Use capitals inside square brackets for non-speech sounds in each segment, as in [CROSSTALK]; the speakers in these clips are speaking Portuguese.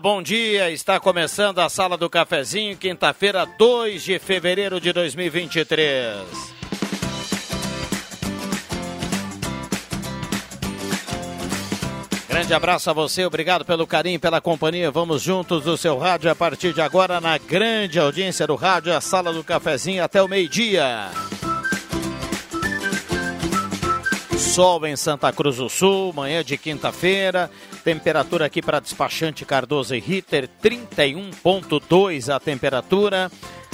Bom dia. Está começando a Sala do Cafezinho, quinta-feira, 2 de fevereiro de 2023. Grande abraço a você, obrigado pelo carinho, pela companhia. Vamos juntos no seu rádio a partir de agora na grande audiência do rádio, a Sala do Cafezinho até o meio-dia. Sol em Santa Cruz do Sul, manhã de quinta-feira. Temperatura aqui para despachante Cardoso e Ritter, 31,2 a temperatura.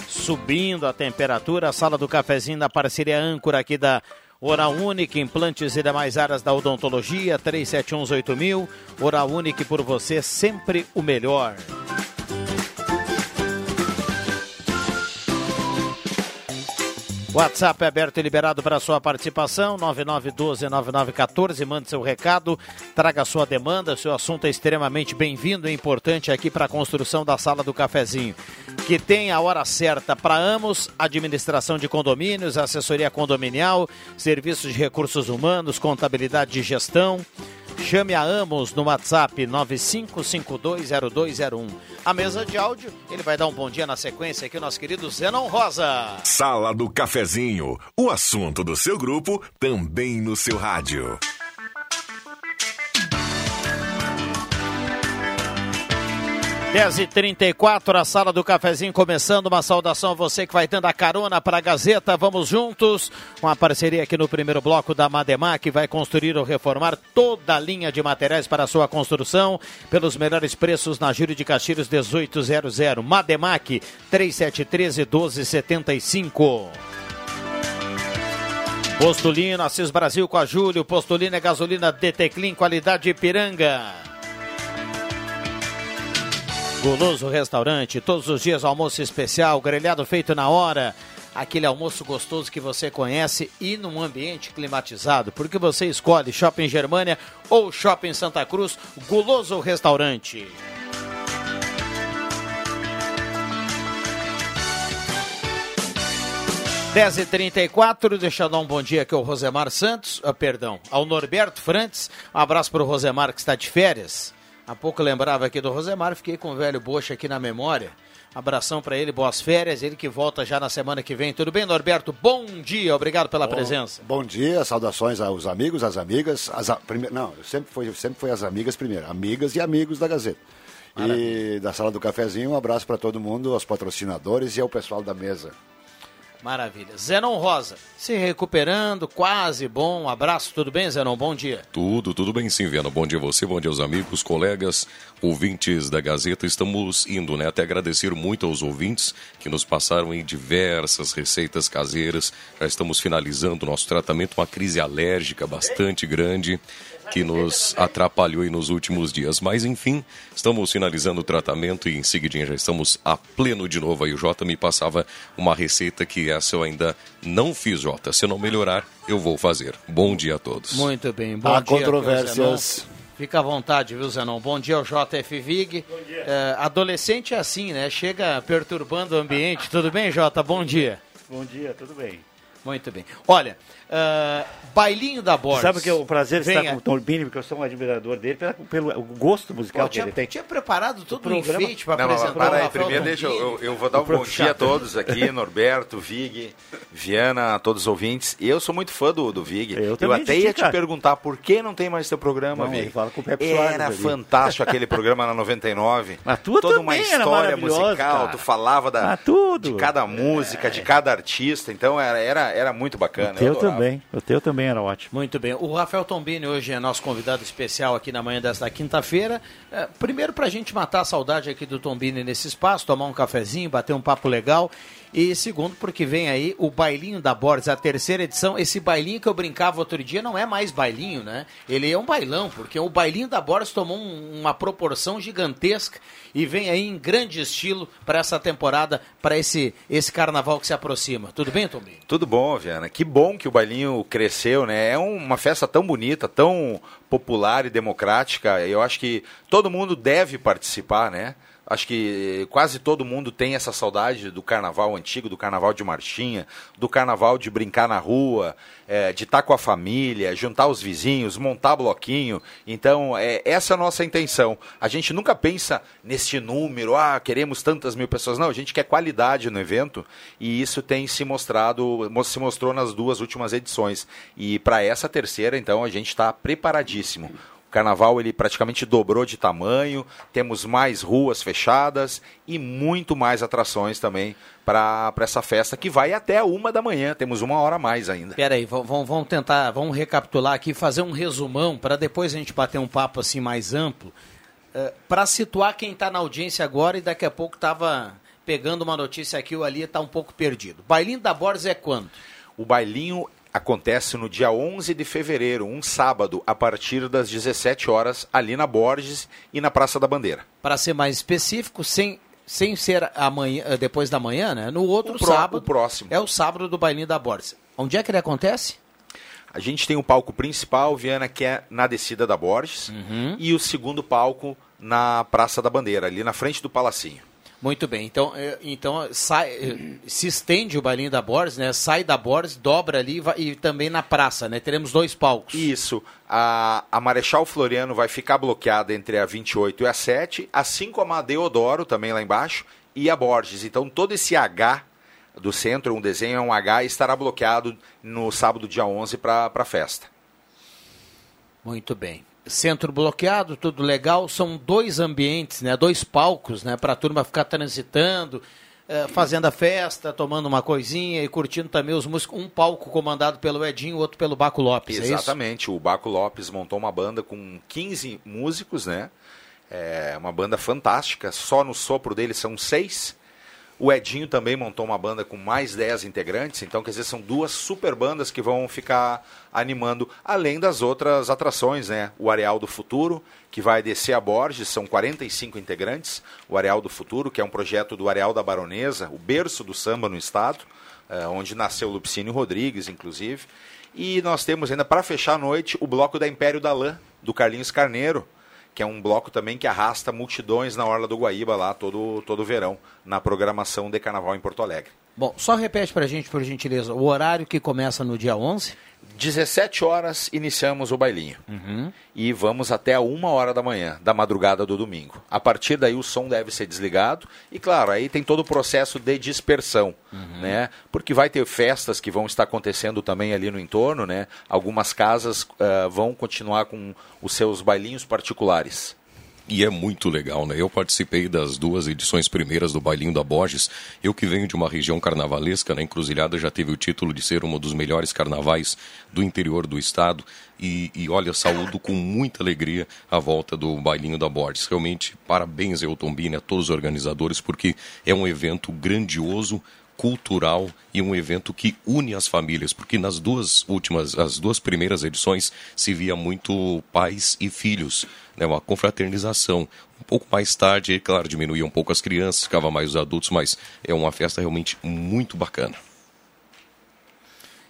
Subindo a temperatura, sala do cafezinho da parceria âncora aqui da Oral Unique, implantes e demais áreas da odontologia, 37118000. Oral Unique por você, sempre o melhor. WhatsApp é aberto e liberado para sua participação, 9912-9914. Mande seu recado, traga sua demanda. Seu assunto é extremamente bem-vindo e importante aqui para a construção da sala do cafezinho. Que tem a hora certa para Amos, administração de condomínios, assessoria condominial, serviços de recursos humanos, contabilidade e gestão. Chame a Amos no WhatsApp 95520201. A mesa de áudio, ele vai dar um bom dia na sequência aqui, o nosso querido Zenon Rosa. Sala do Cafezinho, o assunto do seu grupo também no seu rádio. 10h34, a sala do cafezinho começando. Uma saudação a você que vai dando a carona para a Gazeta. Vamos juntos. Uma parceria aqui no primeiro bloco da Mademac, que vai construir ou reformar toda a linha de materiais para sua construção. Pelos melhores preços na Júlio de Castilhos 1800. Mademac 3713 1275. Postulino, Assis Brasil com a Júlio. Postulino é gasolina DT Clean, qualidade Ipiranga. Goloso Restaurante, todos os dias almoço especial, grelhado feito na hora, aquele almoço gostoso que você conhece e num ambiente climatizado, porque você escolhe Shopping Germânia ou Shopping Santa Cruz, Goloso Restaurante. Dez e trinta deixa eu dar um bom dia aqui ao Rosemar Santos, ah, perdão, ao Norberto Frantes, um abraço para o Rosemar que está de férias, Há pouco lembrava aqui do Rosemar, fiquei com o velho Bocha aqui na memória. Abração para ele, boas férias. Ele que volta já na semana que vem. Tudo bem, Norberto? Bom dia, obrigado pela bom, presença. Bom dia, saudações aos amigos, às amigas. As, prime... Não, sempre foi, sempre foi as amigas primeiro. Amigas e amigos da Gazeta. Maravilha. E da sala do cafezinho, um abraço para todo mundo, aos patrocinadores e ao pessoal da mesa. Maravilha. Zenon Rosa, se recuperando, quase bom. Um abraço, tudo bem, Zenon? Bom dia. Tudo, tudo bem sim, Viana. Bom dia a você, bom dia aos amigos, colegas, ouvintes da Gazeta. Estamos indo, né? Até agradecer muito aos ouvintes que nos passaram em diversas receitas caseiras. Já estamos finalizando o nosso tratamento, uma crise alérgica bastante grande que nos atrapalhou nos últimos dias. Mas enfim, estamos finalizando o tratamento e em seguida já estamos a pleno de novo. Aí o Jota me passava uma receita que essa eu ainda não fiz, Jota. Se eu não melhorar, eu vou fazer. Bom dia a todos. Muito bem, bom Há dia. controvérsias. Fica à vontade, viu, Zenon? Bom dia ao JF Vig. Bom dia. É, adolescente é assim, né? Chega perturbando o ambiente. Tudo bem, Jota? Bom dia. Bom dia, tudo bem. Muito bem. Olha, uh, Bailinho da Borges. Sabe que é o prazer de estar com o Tom Bini, porque eu sou um admirador dele, pelo, pelo gosto musical Pô, que tinha, ele tem. tinha preparado todo o um enfeite para apresentar para aí, primeiro deixa eu, eu, vou dar um bom dia a todos aqui, [LAUGHS] Norberto, Vig, Viana, a todos os ouvintes. E eu sou muito fã do, do Vig. Eu, eu até ia te perguntar por que não tem mais seu programa, não, Vig. Fala com o Pepe Era fantástico aquele programa na 99. Mas tu Toda uma história musical, cara. tu falava da, de cada música, é. de cada artista, então era, era, era muito bacana. O teu também, o teu também era ótimo. Muito bem. O Rafael Tombini hoje é nosso convidado especial aqui na manhã desta quinta-feira. É, primeiro, para a gente matar a saudade aqui do Tombini nesse espaço, tomar um cafezinho, bater um papo legal. E segundo, porque vem aí o Bailinho da Borges, a terceira edição. Esse bailinho que eu brincava outro dia não é mais bailinho, né? Ele é um bailão, porque o Bailinho da Borges tomou um, uma proporção gigantesca e vem aí em grande estilo para essa temporada, para esse, esse carnaval que se aproxima. Tudo bem, Tombini? Tudo bom, Viana. Que bom que o bailinho cresceu, né? É uma festa tão bonita, tão popular e democrática. Eu acho que todo mundo deve participar, né? Acho que quase todo mundo tem essa saudade do carnaval antigo, do carnaval de marchinha, do carnaval de brincar na rua, é, de estar com a família, juntar os vizinhos, montar bloquinho. Então, é, essa é a nossa intenção. A gente nunca pensa nesse número, ah, queremos tantas mil pessoas. Não, a gente quer qualidade no evento e isso tem se mostrado, se mostrou nas duas últimas edições. E para essa terceira, então, a gente está preparadíssimo carnaval ele praticamente dobrou de tamanho, temos mais ruas fechadas e muito mais atrações também para essa festa que vai até uma da manhã. Temos uma hora a mais ainda. Peraí, vamos, vamos tentar, vamos recapitular aqui, fazer um resumão para depois a gente bater um papo assim mais amplo, uh, eh, para situar quem está na audiência agora e daqui a pouco estava pegando uma notícia aqui ou ali está um pouco perdido. Bailinho da Borges é quando? O bailinho acontece no dia 11 de fevereiro, um sábado, a partir das 17 horas, ali na Borges e na Praça da Bandeira. Para ser mais específico, sem, sem ser amanhã, eh, depois da manhã, né? No outro pro, sábado. O próximo. É o sábado do Bailinho da Borges. Onde é que ele acontece? A gente tem o palco principal, Viana, que é na descida da Borges, uhum. e o segundo palco na Praça da Bandeira, ali na frente do Palacinho. Muito bem, então, é, então sai, é, se estende o bailinho da Borges, né? Sai da Borges, dobra ali e também na praça, né? Teremos dois palcos. Isso. A, a Marechal Floriano vai ficar bloqueada entre a 28 e a 7, assim como a Deodoro, também lá embaixo, e a Borges. Então todo esse H do centro, um desenho é um H, estará bloqueado no sábado, dia 11, para a festa. Muito bem centro bloqueado, tudo legal. São dois ambientes, né? Dois palcos, né? Para a turma ficar transitando, é, fazendo a festa, tomando uma coisinha e curtindo também os músicos. Um palco comandado pelo Edinho, outro pelo Baco Lopes. É Exatamente. É o Baco Lopes montou uma banda com 15 músicos, né? É uma banda fantástica. Só no sopro dele são seis. O Edinho também montou uma banda com mais 10 integrantes, então quer dizer, são duas super bandas que vão ficar animando, além das outras atrações, né? O Areal do Futuro, que vai descer a Borges, são 45 integrantes. O Areal do Futuro, que é um projeto do Areal da Baronesa, o berço do samba no estado, é, onde nasceu Lupicínio Rodrigues, inclusive. E nós temos ainda, para fechar a noite, o bloco da Império da Lã, do Carlinhos Carneiro, que é um bloco também que arrasta multidões na Orla do Guaíba lá todo, todo verão, na programação de Carnaval em Porto Alegre. Bom, só repete para a gente, por gentileza, o horário que começa no dia 11? 17 horas iniciamos o bailinho. Uhum. E vamos até a uma hora da manhã, da madrugada do domingo. A partir daí o som deve ser desligado. E claro, aí tem todo o processo de dispersão, uhum. né? Porque vai ter festas que vão estar acontecendo também ali no entorno, né? Algumas casas uh, vão continuar com os seus bailinhos particulares. E é muito legal, né? Eu participei das duas edições primeiras do Bailinho da Borges. Eu que venho de uma região carnavalesca, na né? Encruzilhada já teve o título de ser um dos melhores carnavais do interior do estado. E, e olha, saúdo com muita alegria a volta do Bailinho da Borges. Realmente, parabéns, Elton Bini, a todos os organizadores, porque é um evento grandioso, cultural e um evento que une as famílias, porque nas duas últimas, as duas primeiras edições se via muito pais e filhos, né, uma confraternização. Um pouco mais tarde, claro, diminuía um pouco as crianças, ficava mais os adultos, mas é uma festa realmente muito bacana.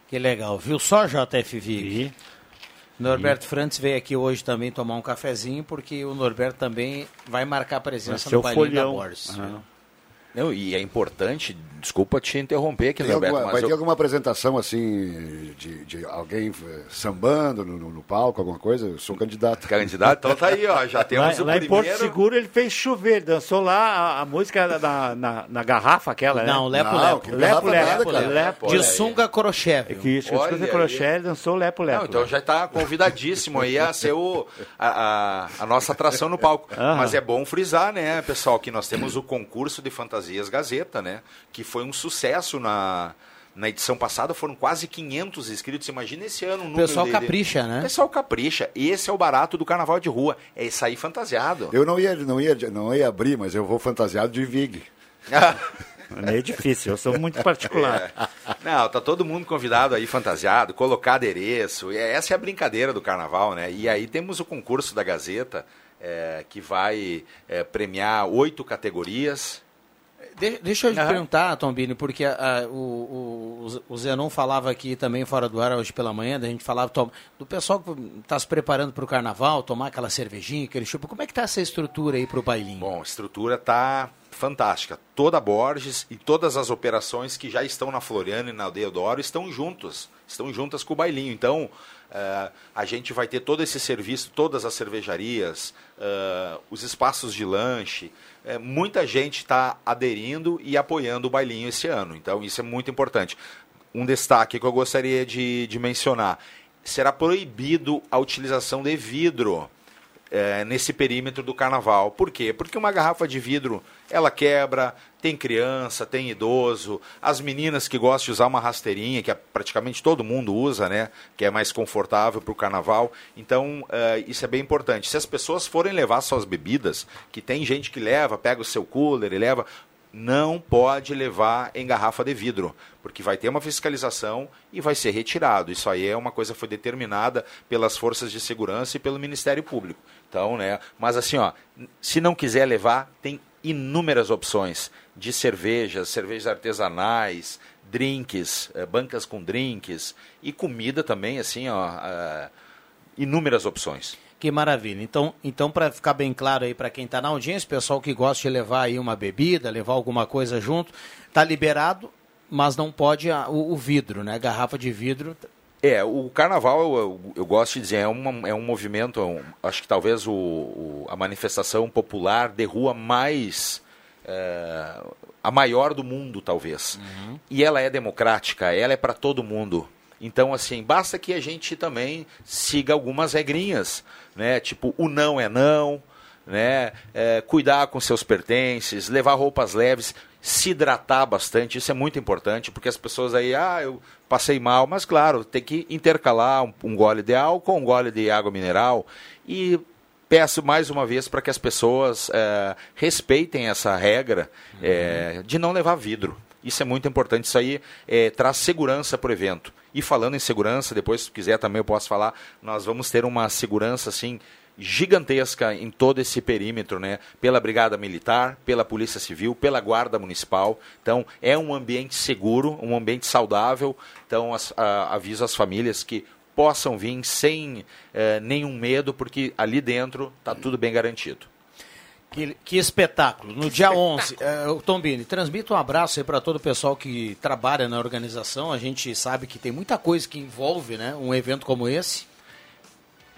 Que legal, viu só, JFV? Norberto Frantz veio aqui hoje também tomar um cafezinho, porque o Norberto também vai marcar presença no bailinho da. Borges. Aham. Não, e é importante, desculpa te interromper aqui, Tem Norberto, alguma- mas vai eu- ter alguma apresentação assim de, de alguém eh, sambando no, no- no palco, alguma coisa? Eu sou candidato. Candidato? Então tá aí, ó. Já temos Lá, o lá em Porto primeiro. Seguro ele fez chover, dançou lá a, a música na, na, na garrafa aquela, né? Não, Lepo Não, Lepo. Lepo nada. Lepo. De sunga crochê, É que isso, Olha aí. crochê, ele dançou Lepo Lepo. Não, então já está convidadíssimo aí a ser o, a, a- a nossa atração no palco. Mas é bom frisar, né, pessoal, que nós temos o concurso de fantasias Gazeta, né? Que foi um sucesso na, na edição passada, foram quase 500 inscritos. Imagina esse ano o O número pessoal de- capricha, O né? pessoal capricha. Esse é o barato do carnaval de rua. É sair fantasiado. Eu não ia, não, ia, não ia abrir, mas eu vou fantasiado de Vig. [LAUGHS] É meio difícil, eu sou muito particular. É. Não, tá todo mundo convidado aí fantasiado, colocar adereço. E essa é a brincadeira do carnaval, né? E aí temos o concurso da Gazeta, é, que vai é, premiar oito categorias. De- deixa eu te Aham. perguntar, Tombini, porque a- o, o, o Zenon falava aqui também fora do ar hoje pela manhã, da gente falava tom- do pessoal que está se preparando para o carnaval, tomar aquela cervejinha, aquele chupa. Como é que tá essa estrutura aí para o bailinho? Bom, a estrutura tá fantástica. Toda a Borges e todas as operações que já estão na Floriana e na Deodoro estão juntos, estão juntas com o bailinho. Então, eh, a gente vai ter todo esse serviço, todas as cervejarias, eh, os espaços de lanche. Eh, muita gente está aderindo e apoiando o bailinho esse ano. Então, isso é muito importante. Um destaque que eu gostaria de, de mencionar: será proibido a utilização de vidro nesse perímetro do carnaval. Por quê? Porque uma garrafa de vidro ela quebra, tem criança, tem idoso, as meninas que gostam de usar uma rasteirinha, que é- praticamente todo mundo usa, né? Que é mais confortável para o carnaval. Então, é, isso é bem importante. Se as pessoas forem levar suas bebidas, que tem gente que leva, pega o seu cooler e leva, não pode levar em garrafa de vidro, porque vai ter uma fiscalização e vai ser retirado. Isso aí é uma coisa que foi determinada pelas forças de segurança e pelo Ministério Público. Então, né, mas assim, ó, se não quiser levar, tem inúmeras opções de cervejas, cervejas artesanais, drinks, eh, bancas com drinks e comida também, assim, ó, eh, inúmeras opções. Que maravilha. Então, então para ficar bem claro aí para quem está na audiência, pessoal que gosta de levar aí uma bebida, levar alguma coisa junto, tá liberado, mas não pode a- o, o vidro, né? Garrafa de vidro. É, o carnaval, eu, eu- eu gosto de dizer, é, uma, é um movimento, é um- acho que talvez o, o- a manifestação popular de rua mais. é, a maior do mundo, talvez. E ela é democrática, ela é para todo mundo. Então, assim, basta que a gente também siga algumas regrinhas, né? Tipo, o não é não, né? É, cuidar com seus pertences, levar roupas leves, se hidratar bastante, isso é muito importante, porque as pessoas aí, ah, eu passei mal, mas claro, tem que intercalar um, um gole de álcool, um gole de água mineral e peço mais uma vez para que as pessoas eh, respeitem essa regra eh, de não levar vidro. Isso é muito importante. Isso aí eh, traz segurança para o evento. E falando em segurança, depois se quiser também eu posso falar, nós vamos ter uma segurança assim gigantesca em todo esse perímetro, né? Pela Brigada Militar, pela Polícia Civil, pela Guarda Municipal. Então, é um ambiente seguro, um ambiente saudável. Então, as- a- aviso às famílias que possam vir sem eh, nenhum medo, porque ali dentro está tudo bem garantido. Que, que espetáculo. No dia 11, eh, o Tombini, transmita um abraço aí para todo o pessoal que trabalha na organização. A gente sabe que tem muita coisa que envolve né, um evento como esse.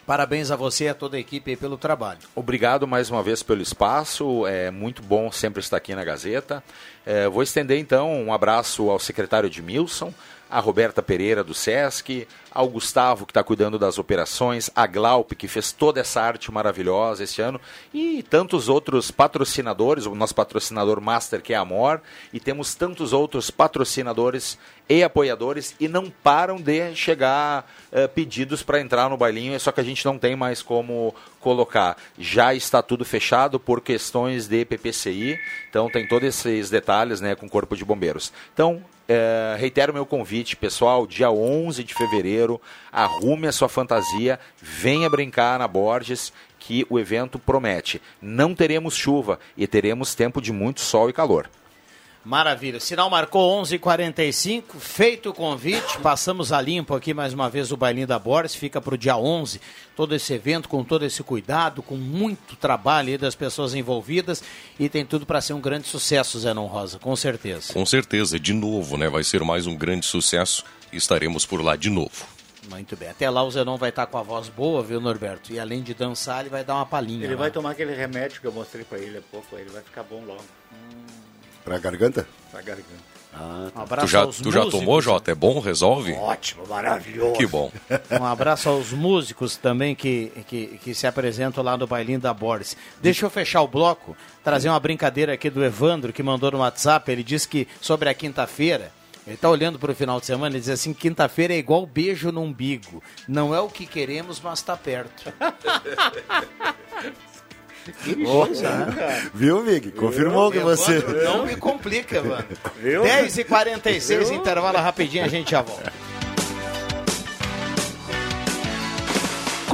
Parabéns a você e a toda a equipe pelo trabalho. Obrigado mais uma vez pelo espaço, é muito bom sempre estar aqui na Gazeta. É, vou estender então um abraço ao secretário Edmilson, a Roberta Pereira do SESC, ao Gustavo que está cuidando das operações, a Glaupe que fez toda essa arte maravilhosa esse ano. E tantos outros patrocinadores, o nosso patrocinador master que é a Amor. E temos tantos outros patrocinadores e apoiadores. E não param de chegar eh, pedidos para entrar no bailinho, só que a gente não tem mais como colocar. Já está tudo fechado por questões de PPCI, então tem todos esses detalhes né, com o Corpo de Bombeiros. Então, eh, reitero meu convite, pessoal, dia 11 de fevereiro, arrume a sua fantasia, venha brincar na Borges, que o evento promete. Não teremos chuva e teremos tempo de muito sol e calor. Maravilha. Sinal marcou 11:45. Feito o convite, passamos a limpo aqui mais uma vez o bailinho da Boris. Fica para o dia 11 todo esse evento com todo esse cuidado, com muito trabalho aí das pessoas envolvidas e tem tudo para ser um grande sucesso, Zenon Rosa, com certeza. Com certeza, de novo, né? Vai ser mais um grande sucesso e estaremos por lá de novo. Muito bem. Até lá o Zenon vai estar com a voz boa, viu, Norberto? E além de dançar, ele vai dar uma palhinha. Ele lá. vai tomar aquele remédio que eu mostrei para ele há pouco, ele vai ficar bom logo. Pra garganta? Pra garganta. Ah, Um tá. abraço Tu já, aos tu já músicos. tomou, Jota? É bom? Resolve? Ótimo, maravilhoso. Que bom. Um abraço aos músicos também que, que, que se apresentam lá no Bailinho da Boris. Deixa eu fechar o bloco, trazer uma brincadeira aqui do Evandro, que mandou no WhatsApp. Ele disse que sobre a quinta-feira, ele está olhando para o final de semana e diz assim: quinta-feira é igual beijo no umbigo. Não é o que queremos, mas está perto. [LAUGHS] Viu, Vig? Confirmou que você. Não me complica. Viu? 10h46, intervalo rapidinho, a gente já volta.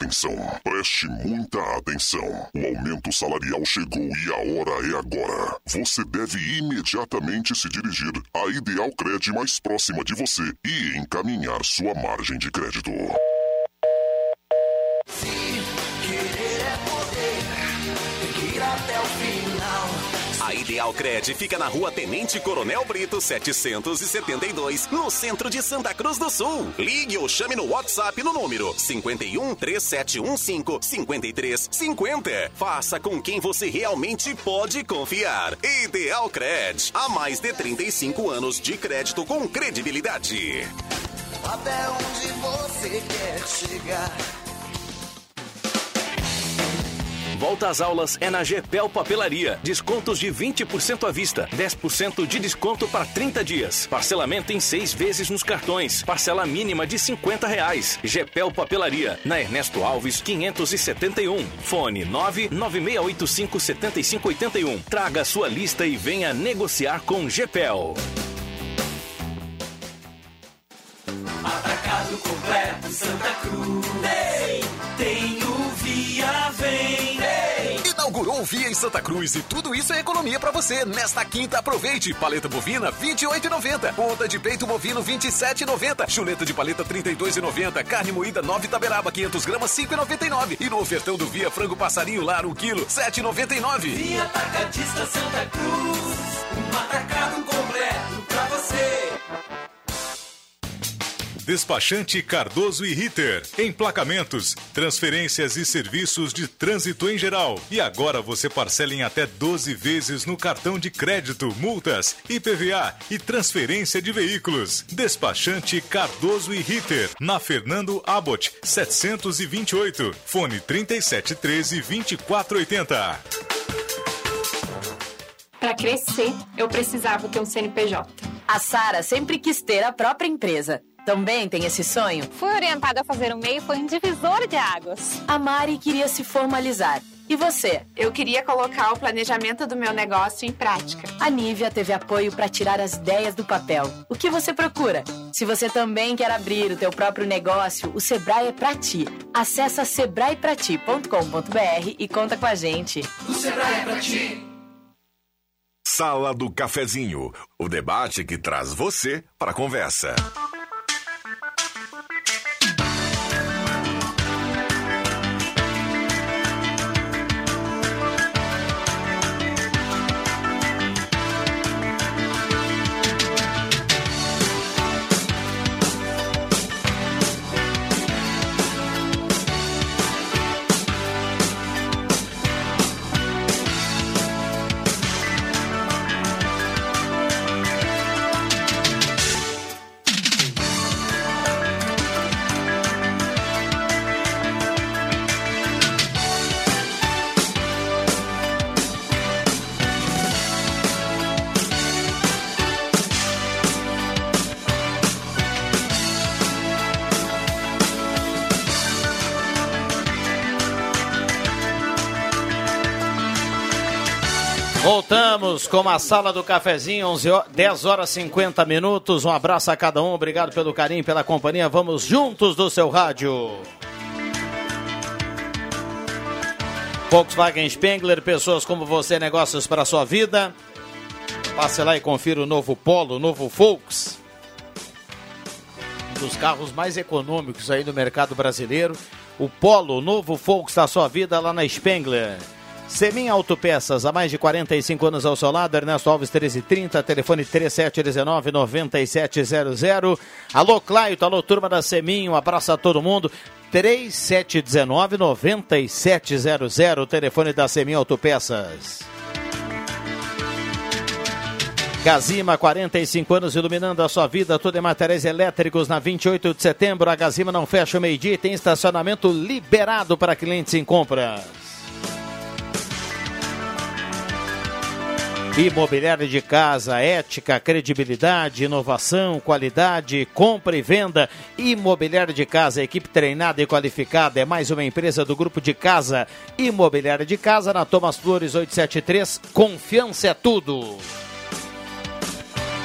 Atenção, preste muita atenção. O aumento salarial chegou e a hora é agora. Você deve imediatamente se dirigir à Ideal Cred mais próxima de você e encaminhar sua margem de crédito. A Ideal Cred fica na rua Tenente Coronel Brito 772, no centro de Santa Cruz do Sul. Ligue ou chame no WhatsApp no número 51 3715 5350. Faça com quem você realmente pode confiar. Ideal Cred, há mais de 35 anos de crédito com credibilidade. Até onde você quer chegar? Volta às aulas é na Gepel Papelaria. Descontos de 20% à vista, 10% de desconto para 30 dias. Parcelamento em seis vezes nos cartões. Parcela mínima de 50 reais. Gepel Papelaria, na Ernesto Alves, 571. Fone 99685 7581. Traga sua lista e venha negociar com Gepel. Atacado completo Santa Cruz. Ei, Via Vem. Ei. Inaugurou o Via em Santa Cruz e tudo isso é economia pra você. Nesta quinta, aproveite. Paleta bovina, 28,90. Ponta de peito bovino, 27,90. Chuleta de paleta, 32,90. Carne moída, 9 taberaba, 500 gramas, 5,99. E no ofertão do Via, frango passarinho lar, 1 quilo, 7,99. Via Atacadista Santa Cruz. Um atacado completo pra você. Despachante Cardoso e Ritter. Emplacamentos, transferências e serviços de trânsito em geral. E agora você parcela em até 12 vezes no cartão de crédito, multas, IPVA e transferência de veículos. Despachante Cardoso e Ritter. Na Fernando Abbott, 728. Fone 3713 2480. Para crescer, eu precisava ter um CNPJ. A Sara sempre quis ter a própria empresa. Também tem esse sonho? Fui orientada a fazer o MEI foi um divisor de águas. A Mari queria se formalizar. E você? Eu queria colocar o planejamento do meu negócio em prática. A Nívia teve apoio para tirar as ideias do papel. O que você procura? Se você também quer abrir o teu próprio negócio, o Sebrae é para ti. Acesse sebraeprati.com.br e conta com a gente. O Sebrae é pra ti. Sala do Cafezinho, o debate que traz você para a conversa. Voltamos com a sala do cafezinho, 11 horas, 10 horas 50 minutos. Um abraço a cada um, obrigado pelo carinho, pela companhia. Vamos juntos do seu rádio. Volkswagen Spengler, pessoas como você, negócios para sua vida. Passe lá e confira o novo Polo, o novo Volks. Um dos carros mais econômicos aí no mercado brasileiro. O Polo, o novo Volks da sua vida lá na Spengler. Semin Autopeças, há mais de 45 anos ao seu lado, Ernesto Alves 1330, telefone 3719-9700. Alô, Claito, alô, turma da Semin, um abraço a todo mundo. 3719-9700, telefone da Semin Autopeças. Gazima, 45 anos iluminando a sua vida, tudo em materiais elétricos na 28 de setembro. A Gazima não fecha o meio-dia e tem estacionamento liberado para clientes em compras. Imobiliário de casa, ética, credibilidade, inovação, qualidade, compra e venda. Imobiliário de casa, equipe treinada e qualificada. É mais uma empresa do grupo de casa. Imobiliário de casa na Thomas Flores 873. Confiança é tudo.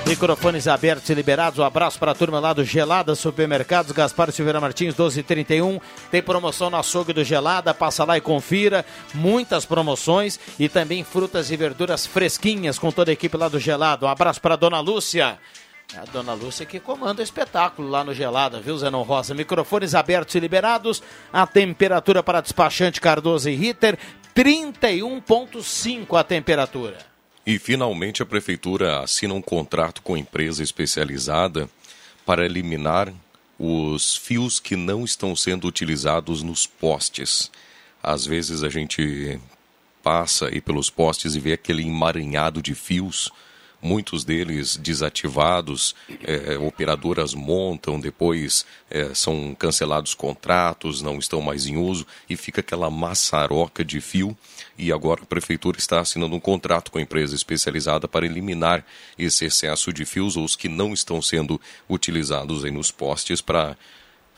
Microfones abertos e liberados. Um abraço para a turma lá do Gelada Supermercados. Gaspar Silveira Martins, 1231. Tem promoção no açougue do Gelada. Passa lá e confira. Muitas promoções e também frutas e verduras fresquinhas com toda a equipe lá do Gelado. Um abraço para a dona Lúcia. É a dona Lúcia que comanda o espetáculo lá no Gelada, viu, Zenon Rosa? Microfones abertos e liberados. A temperatura para despachante Cardoso e Ritter, 31,5 a temperatura. E finalmente a prefeitura assina um contrato com empresa especializada para eliminar os fios que não estão sendo utilizados nos postes. Às vezes a gente passa aí pelos postes e vê aquele emaranhado de fios, muitos deles desativados, é, operadoras montam, depois é, são cancelados contratos, não estão mais em uso e fica aquela maçaroca de fio e agora a prefeitura está assinando um contrato com a empresa especializada para eliminar esse excesso de fios ou os que não estão sendo utilizados aí nos postes para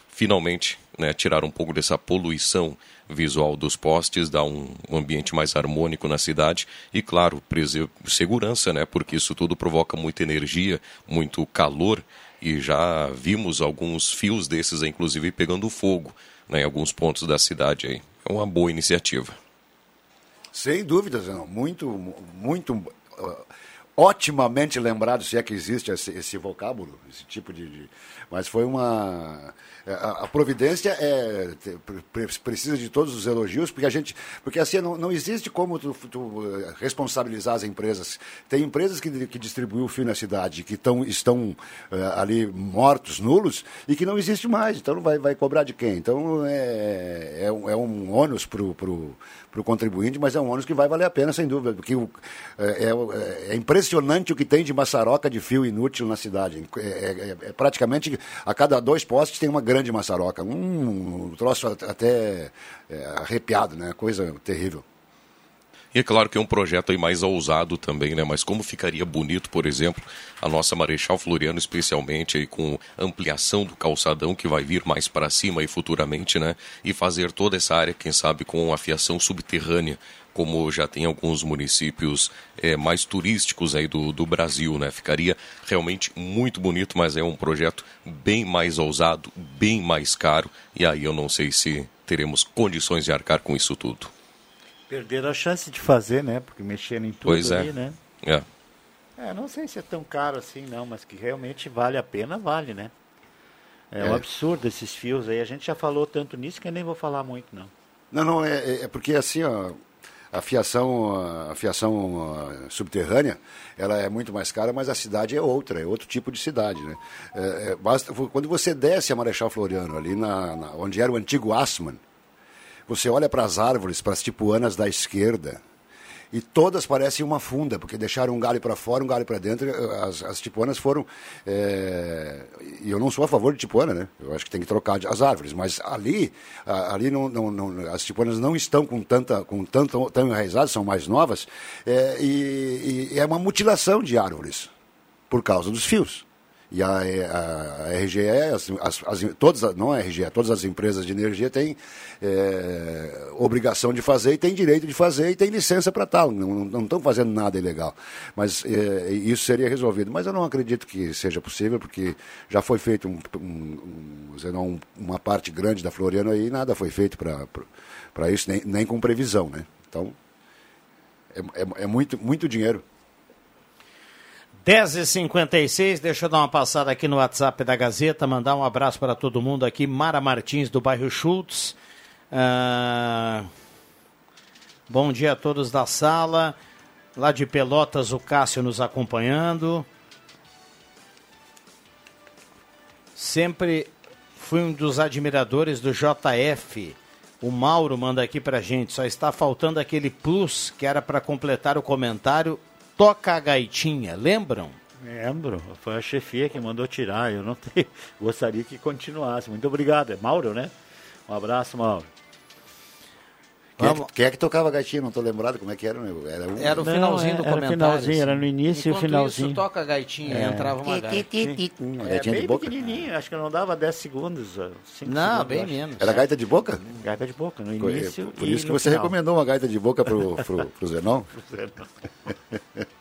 finalmente né, tirar um pouco dessa poluição visual dos postes, dar um ambiente mais harmônico na cidade e, claro, segurança, né, porque isso tudo provoca muita energia, muito calor e já vimos alguns fios desses, inclusive, pegando fogo né, em alguns pontos da cidade. Aí. É uma boa iniciativa. Sem dúvidas, não. muito, muito uh, otimamente lembrado, se é que existe esse, esse vocábulo, esse tipo de, de, Mas foi uma. A, a providência é, precisa de todos os elogios, porque a gente. Porque assim, não, não existe como tu, tu responsabilizar as empresas. Tem empresas que, que distribuem o fio na cidade, que tão, estão uh, ali mortos, nulos, e que não existe mais. Então vai, vai cobrar de quem? Então é, é, um, é um ônus para o para o contribuinte, mas é um ônus que vai valer a pena, sem dúvida, porque o, é, é, é, impressionante o que tem de maçaroca de fio inútil na cidade. É, é, é a cada dois postes tem uma grande maçaroca. Um, troço até é, arrepiado, né? Coisa terrível. E é claro que é um projeto aí mais ousado também, né? Mas como ficaria bonito, por exemplo, a nossa Marechal Floriano, especialmente aí com ampliação do calçadão que vai vir mais para cima aí futuramente, né? E fazer toda essa área, quem sabe, com afiação subterrânea, como já tem alguns municípios é, mais turísticos aí do, do Brasil, né? Ficaria realmente muito bonito, mas é um projeto bem mais ousado, bem mais caro, e aí eu não sei se teremos condições de arcar com isso tudo. Perderam a chance de fazer, né? Porque mexendo em tudo pois é. ali, né? É. É, não sei se é tão caro assim, não, mas que realmente vale a pena, vale, né? É, é. um absurdo esses fios aí. A gente já falou tanto nisso que eu nem vou falar muito, não. Não, não, é, é porque assim, ó, a fiação, a fiação subterrânea, ela é muito mais cara, mas a cidade é outra, é outro tipo de cidade, né? É, é, basta, quando você desce a Marechal Floriano, ali na, na onde era o antigo Assman, você olha para as árvores, para as tipuanas da esquerda, e todas parecem uma funda, porque deixaram um galho para fora, um galho para dentro. As, as tipuanas foram. É... E eu não sou a favor de tipuana, né? Eu acho que tem que trocar as árvores, mas ali, ali não, não, não, as tipuanas não estão com tanta, com tanto, tão enraizadas, são mais novas, é, e, e é uma mutilação de árvores por causa dos fios. E a, a, a RGE, as, as, as, todas, não a RGE, todas as empresas de energia têm é, obrigação de fazer e têm direito de fazer e têm licença para tal. Não, estão fazendo nada ilegal. Mas é, isso seria resolvido. Mas eu não acredito que seja possível, porque já foi feito um, um, um, uma parte grande da Floriano aí e nada foi feito para isso, nem, nem com previsão. Né? Então, é, é, é muito, muito dinheiro. 10h56, deixa eu dar uma passada aqui no WhatsApp da Gazeta, mandar um abraço para todo mundo aqui. Mara Martins, do bairro Schultz. Ah, bom dia a todos da sala. Lá de Pelotas, o Cássio nos acompanhando. Sempre fui um dos admiradores do JF. O Mauro manda aqui pra gente. Só está faltando aquele plus que era para completar o comentário Toca a Gaitinha, lembram? Lembro, foi a chefia que mandou tirar, eu não [LAUGHS] gostaria que continuasse. Muito obrigado, é Mauro, né? Um abraço, Mauro. Quem é, que, quem é, que, tocava a gaitinha? Não estou lembrado como é que era. Era, um... era o finalzinho não, do era comentário. Finalzinho, assim. Era no início e o finalzinho. Isso, toca a gaitinha, é. entrava uma gaita. Uma gaitinha é, de boca? pequenininho, acho que não dava 10 segundos. não, segundos, bem menos. Era gaita de boca? Gaita de boca, no início Por, por isso que você final. recomendou uma gaita de boca pro, pro, pro Zenon? [LAUGHS] pro Zenon. [LAUGHS]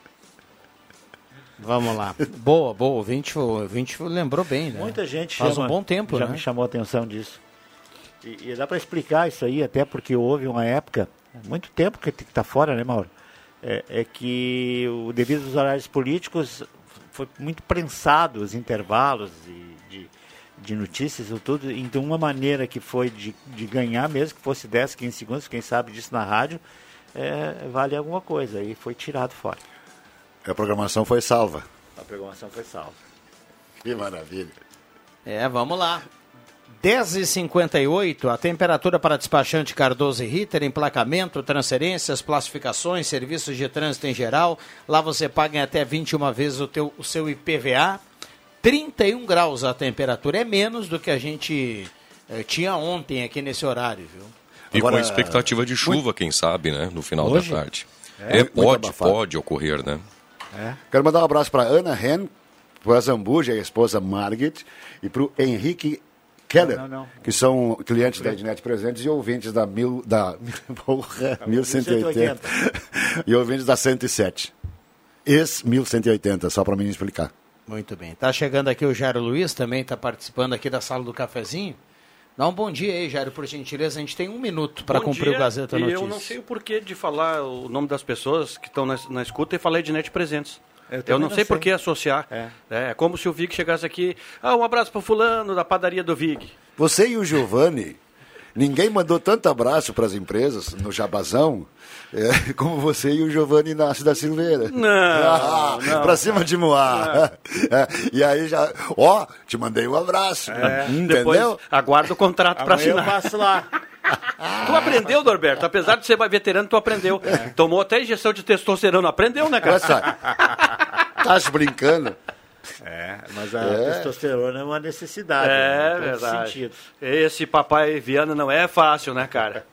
Vamos lá. Boa, boa. O 20, o 20 lembrou bem, né? Muita gente Faz chama, um bom tempo, já né? me chamou a atenção disso. E, e dá para explicar isso aí, até porque houve uma época, muito tempo que está fora, né, Mauro? É, é, que, o, devido aos horários políticos, foi muito prensado os intervalos de, de, de notícias e tudo, então uma maneira que foi de, de ganhar, mesmo que fosse 10, 15 segundos, quem sabe disso na rádio, é, vale alguma coisa, e foi tirado fora. A programação foi salva. A programação foi salva. Que maravilha. É, vamos lá. 10h58, a temperatura para despachante Cardoso e Ritter, emplacamento, transferências, classificações, serviços de trânsito em geral. Lá você paga em até 21 vezes o, teu, o seu IPVA. 31 graus a temperatura, é menos do que a gente eh, tinha ontem aqui nesse horário, viu? E Agora, com a expectativa de chuva, muito... quem sabe, né? No final hoje? da tarde. É, é pode, pode ocorrer, né? É. Quero mandar um abraço para Ana Ren, para a Zambuja, a esposa Margit, e para o Henrique Keller, não, não, não. que são clientes da Ednet Presentes e ouvintes da, mil, da [LAUGHS] porra, 1180 [LAUGHS] e ouvintes da 107. Ex-1180, só para mim explicar. Muito bem. Tá chegando aqui o Jairo Luiz, também está participando aqui da sala do cafezinho. Dá um bom dia aí, Jairo, por gentileza. A gente tem um minuto para cumprir dia, o Gazeta Notícias. E eu não sei o porquê de falar o nome das pessoas que estão na, na escuta e falei de Net Presentes. Eu, eu não, não, sei, por que associar. É. é. É, como se o Vig chegasse aqui. Ah, um abraço para fulano da padaria do Vig. Você e o Giovanni, ninguém mandou tanto abraço para as empresas no Jabazão é, [LAUGHS] como você e o Giovanni Inácio da Silveira. Não, [LAUGHS] ah, não. Pra cima de Moá. É, e aí já, ó, te mandei um abraço. É, entendeu? Depois aguarda o contrato para assinar. Eu passo lá. [LAUGHS] Tu aprendeu, Norberto? Apesar de ser mais veterano, tu aprendeu. É. Tomou até injeção de testosterona. Aprendeu, né, cara? Tá brincando? É, mas a é. testosterona é uma necessidade. É, né? verdade. Sentido. Esse papai Viana não é fácil, né, cara?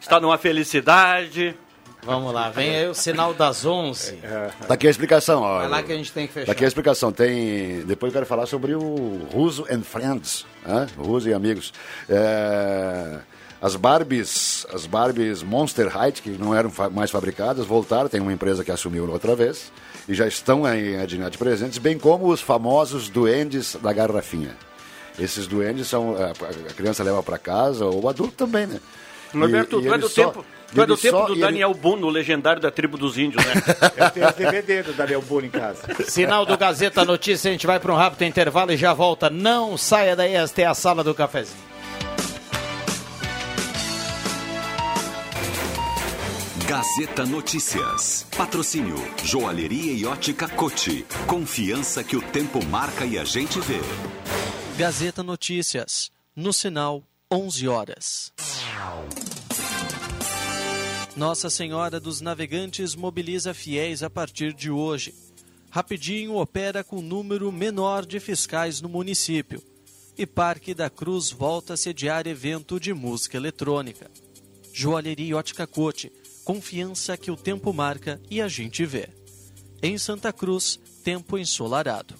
Está numa felicidade. Vamos lá, vem aí o sinal das 11. É. Daqui a explicação. Ó, Vai lá que a gente tem que fechar. Daqui a explicação. Tem, depois eu quero falar sobre o Russo and Friends. Né? Russo e amigos. É... As Barbies, as Barbies Monster Height, que não eram mais fabricadas, voltaram. Tem uma empresa que assumiu outra vez. E já estão em Adnet presentes, bem como os famosos duendes da garrafinha. Esses duendes são. A criança leva para casa, ou o adulto também, né? Norberto, tu é do só, tempo. Tu é do tempo só, do Daniel ele... Boone, o legendário da tribo dos índios, né? [LAUGHS] Eu tenho o DVD do Daniel Boone em casa. Sinal do Gazeta Notícia, a gente vai para um rápido intervalo e já volta. Não saia daí, esta é a sala do cafezinho. Gazeta Notícias. Patrocínio Joalheria e Ótica Cote. Confiança que o tempo marca e a gente vê. Gazeta Notícias. No sinal 11 horas. Nossa Senhora dos Navegantes mobiliza fiéis a partir de hoje. Rapidinho opera com número menor de fiscais no município. E Parque da Cruz volta a sediar evento de música eletrônica. Joalheria e Ótica Cote confiança que o tempo marca e a gente vê. Em Santa Cruz, tempo ensolarado.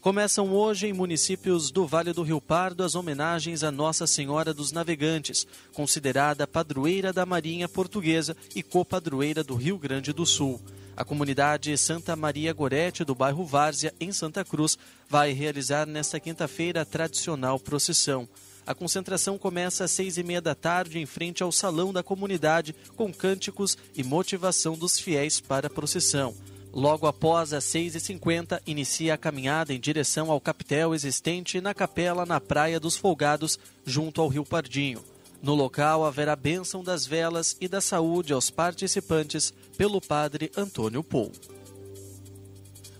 Começam hoje em municípios do Vale do Rio Pardo as homenagens a Nossa Senhora dos Navegantes, considerada padroeira da Marinha Portuguesa e copadroeira do Rio Grande do Sul. A comunidade Santa Maria Gorete, do bairro Várzea, em Santa Cruz, vai realizar nesta quinta-feira a tradicional procissão. A concentração começa às seis e meia da tarde em frente ao salão da comunidade, com cânticos e motivação dos fiéis para a procissão. Logo após as 6h50, inicia a caminhada em direção ao capitel existente na capela na Praia dos Folgados, junto ao Rio Pardinho. No local haverá bênção das velas e da saúde aos participantes pelo padre Antônio Pou.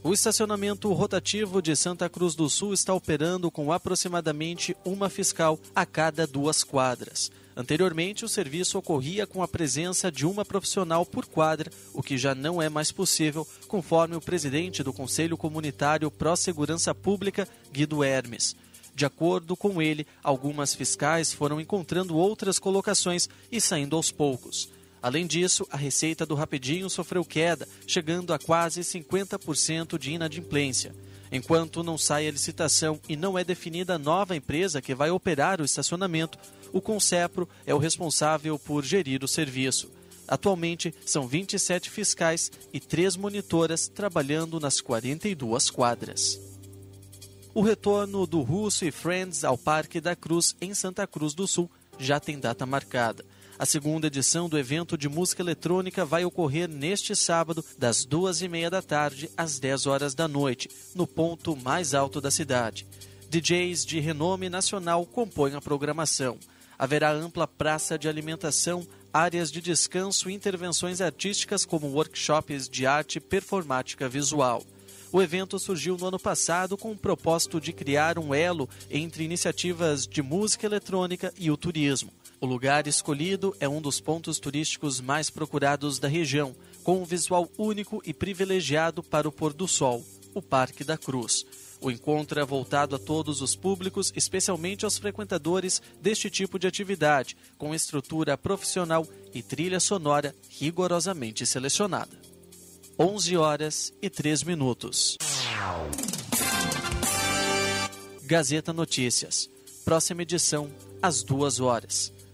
O estacionamento rotativo de Santa Cruz do Sul está operando com aproximadamente uma fiscal a cada duas quadras. Anteriormente, o serviço ocorria com a presença de uma profissional por quadra, o que já não é mais possível, conforme o presidente do Conselho Comunitário Pró Segurança Pública, Guido Hermes. De acordo com ele, algumas fiscais foram encontrando outras colocações e saindo aos poucos. Além disso, a receita do Rapidinho sofreu queda, chegando a quase 50% de inadimplência. Enquanto não sai a licitação e não é definida a nova empresa que vai operar o estacionamento, o Concepro é o responsável por gerir o serviço. Atualmente, são 27 fiscais e 3 monitoras trabalhando nas 42 quadras. O retorno do Russo e Friends ao Parque da Cruz, em Santa Cruz do Sul, já tem data marcada. A segunda edição do evento de música eletrônica vai ocorrer neste sábado, das duas e meia da tarde às 10 horas da noite, no ponto mais alto da cidade. DJs de renome nacional compõem a programação. Haverá ampla praça de alimentação, áreas de descanso e intervenções artísticas como workshops de arte performática visual. O evento surgiu no ano passado com o propósito de criar um elo entre iniciativas de música eletrônica e o turismo. O lugar escolhido é um dos pontos turísticos mais procurados da região, com um visual único e privilegiado para o pôr do sol, o Parque da Cruz. O encontro é voltado a todos os públicos, especialmente aos frequentadores deste tipo de atividade, com estrutura profissional e trilha sonora rigorosamente selecionada. 11 horas e 3 minutos. Gazeta Notícias. Próxima edição, às 2 horas.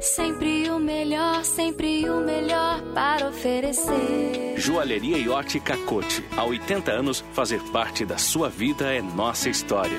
Sempre o melhor, sempre o melhor para oferecer. Joalheria e ótica Cote. Há 80 anos, fazer parte da sua vida é nossa história.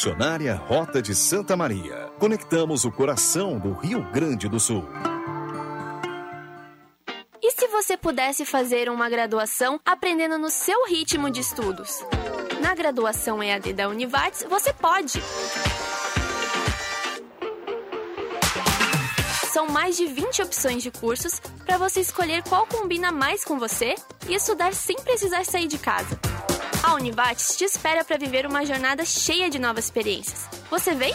Concessionária Rota de Santa Maria. Conectamos o coração do Rio Grande do Sul. E se você pudesse fazer uma graduação aprendendo no seu ritmo de estudos? Na graduação EAD da Univates, você pode! São mais de 20 opções de cursos para você escolher qual combina mais com você e estudar sem precisar sair de casa. A Univates te espera para viver uma jornada cheia de novas experiências. Você vem?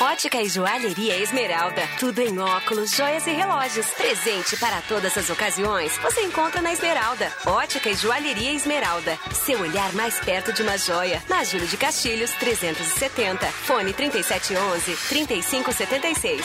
Ótica e Joalheria Esmeralda. Tudo em óculos, joias e relógios. Presente para todas as ocasiões. Você encontra na Esmeralda. Ótica e Joalheria Esmeralda. Seu olhar mais perto de uma joia. Na Júlio de Castilhos, 370. Fone 3711 3576.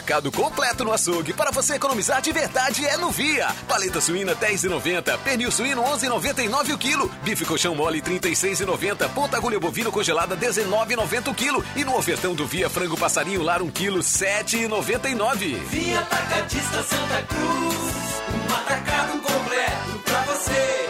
Atacado completo no açougue para você economizar de verdade é no Via. Paleta suína 10,90, pernil suíno 11,99 o quilo, bife colchão mole 36,90, ponta agulha bovino congelada 19,90 o quilo e no ofertão do Via frango passarinho lar 1 quilo 7,99. Via Atacadista Santa Cruz. Um atacado completo pra você.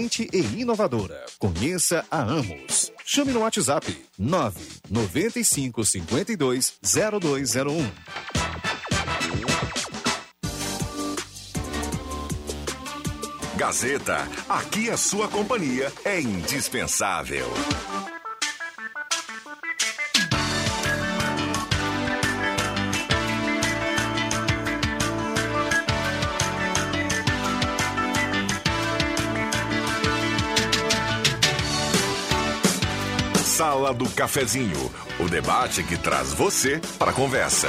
e inovadora. Conheça a Amos. Chame no WhatsApp 995 52 0201. Gazeta, aqui a sua companhia é indispensável. Sala do Cafezinho, o debate que traz você para a conversa.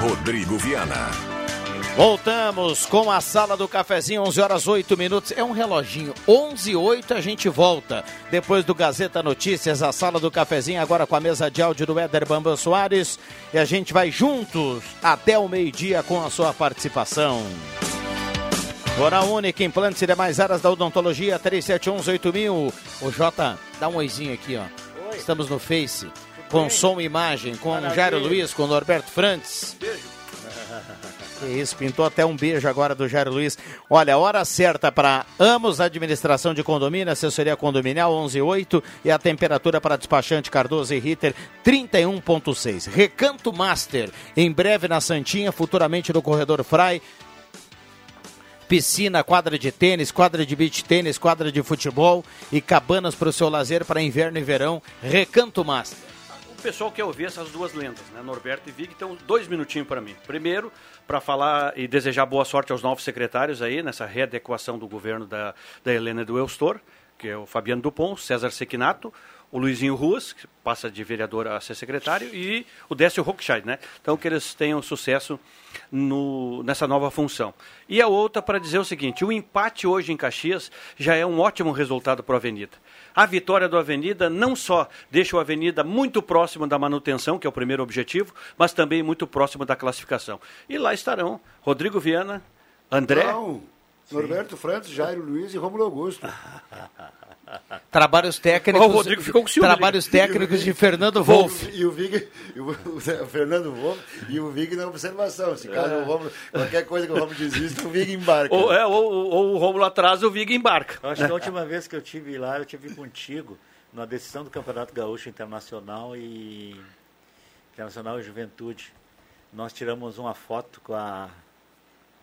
Rodrigo Viana. Voltamos com a sala do cafezinho, 11 horas 8 minutos. É um reloginho. 11 e 8 a gente volta. Depois do Gazeta Notícias, a sala do cafezinho, agora com a mesa de áudio do Éder Bambam Soares. E a gente vai juntos até o meio-dia com a sua participação. Oral Única, implantes e demais áreas da odontologia, 37118000. O Jota, dá um oizinho aqui, ó. Estamos no Face, com som e imagem, com o Jairo Luiz, com o Norberto Frantes. Que isso, pintou até um beijo agora do Jairo Luiz. Olha, hora certa para Amos Administração de Condomínio, assessoria condominial 118 e a temperatura para despachante Cardoso e Ritter 31.6. Recanto Master, em breve na Santinha, futuramente no Corredor Frai. Piscina, quadra de tênis, quadra de beach tênis, quadra de futebol e cabanas para o seu lazer para inverno e verão. Recanto Master. O pessoal quer ouvir essas duas lendas, né? Norberto e Vig, então dois minutinhos para mim. Primeiro, para falar e desejar boa sorte aos novos secretários aí nessa readequação do governo da, da Helena do Eustor, que é o Fabiano Dupont, César Sequinato, o Luizinho Ruas, que passa de vereador a ser secretário, e o Décio Rockscheid, né? Então que eles tenham sucesso no, nessa nova função. E a outra para dizer o seguinte: o empate hoje em Caxias já é um ótimo resultado para a Avenida. A vitória do Avenida não só deixa o Avenida muito próximo da manutenção, que é o primeiro objetivo, mas também muito próximo da classificação. E lá estarão Rodrigo Viana, André. Não, Norberto Frantes, Jairo Luiz e Romulo Augusto. [LAUGHS] Trabalhos técnicos. O Rodrigo ficou com ciúme, Trabalhos técnicos de Fernando Wolff. E o Vig, e o, [LAUGHS] o Fernando Wolff e o Vig na observação. Se caso o Romulo, qualquer coisa que o Romulo desista, o Vig embarca. Ou, é, ou, ou o Romulo atrasa, o Vig embarca. Eu acho que a última vez que eu tive lá, eu tive contigo na decisão do Campeonato Gaúcho Internacional e Internacional e Juventude. Nós tiramos uma foto com a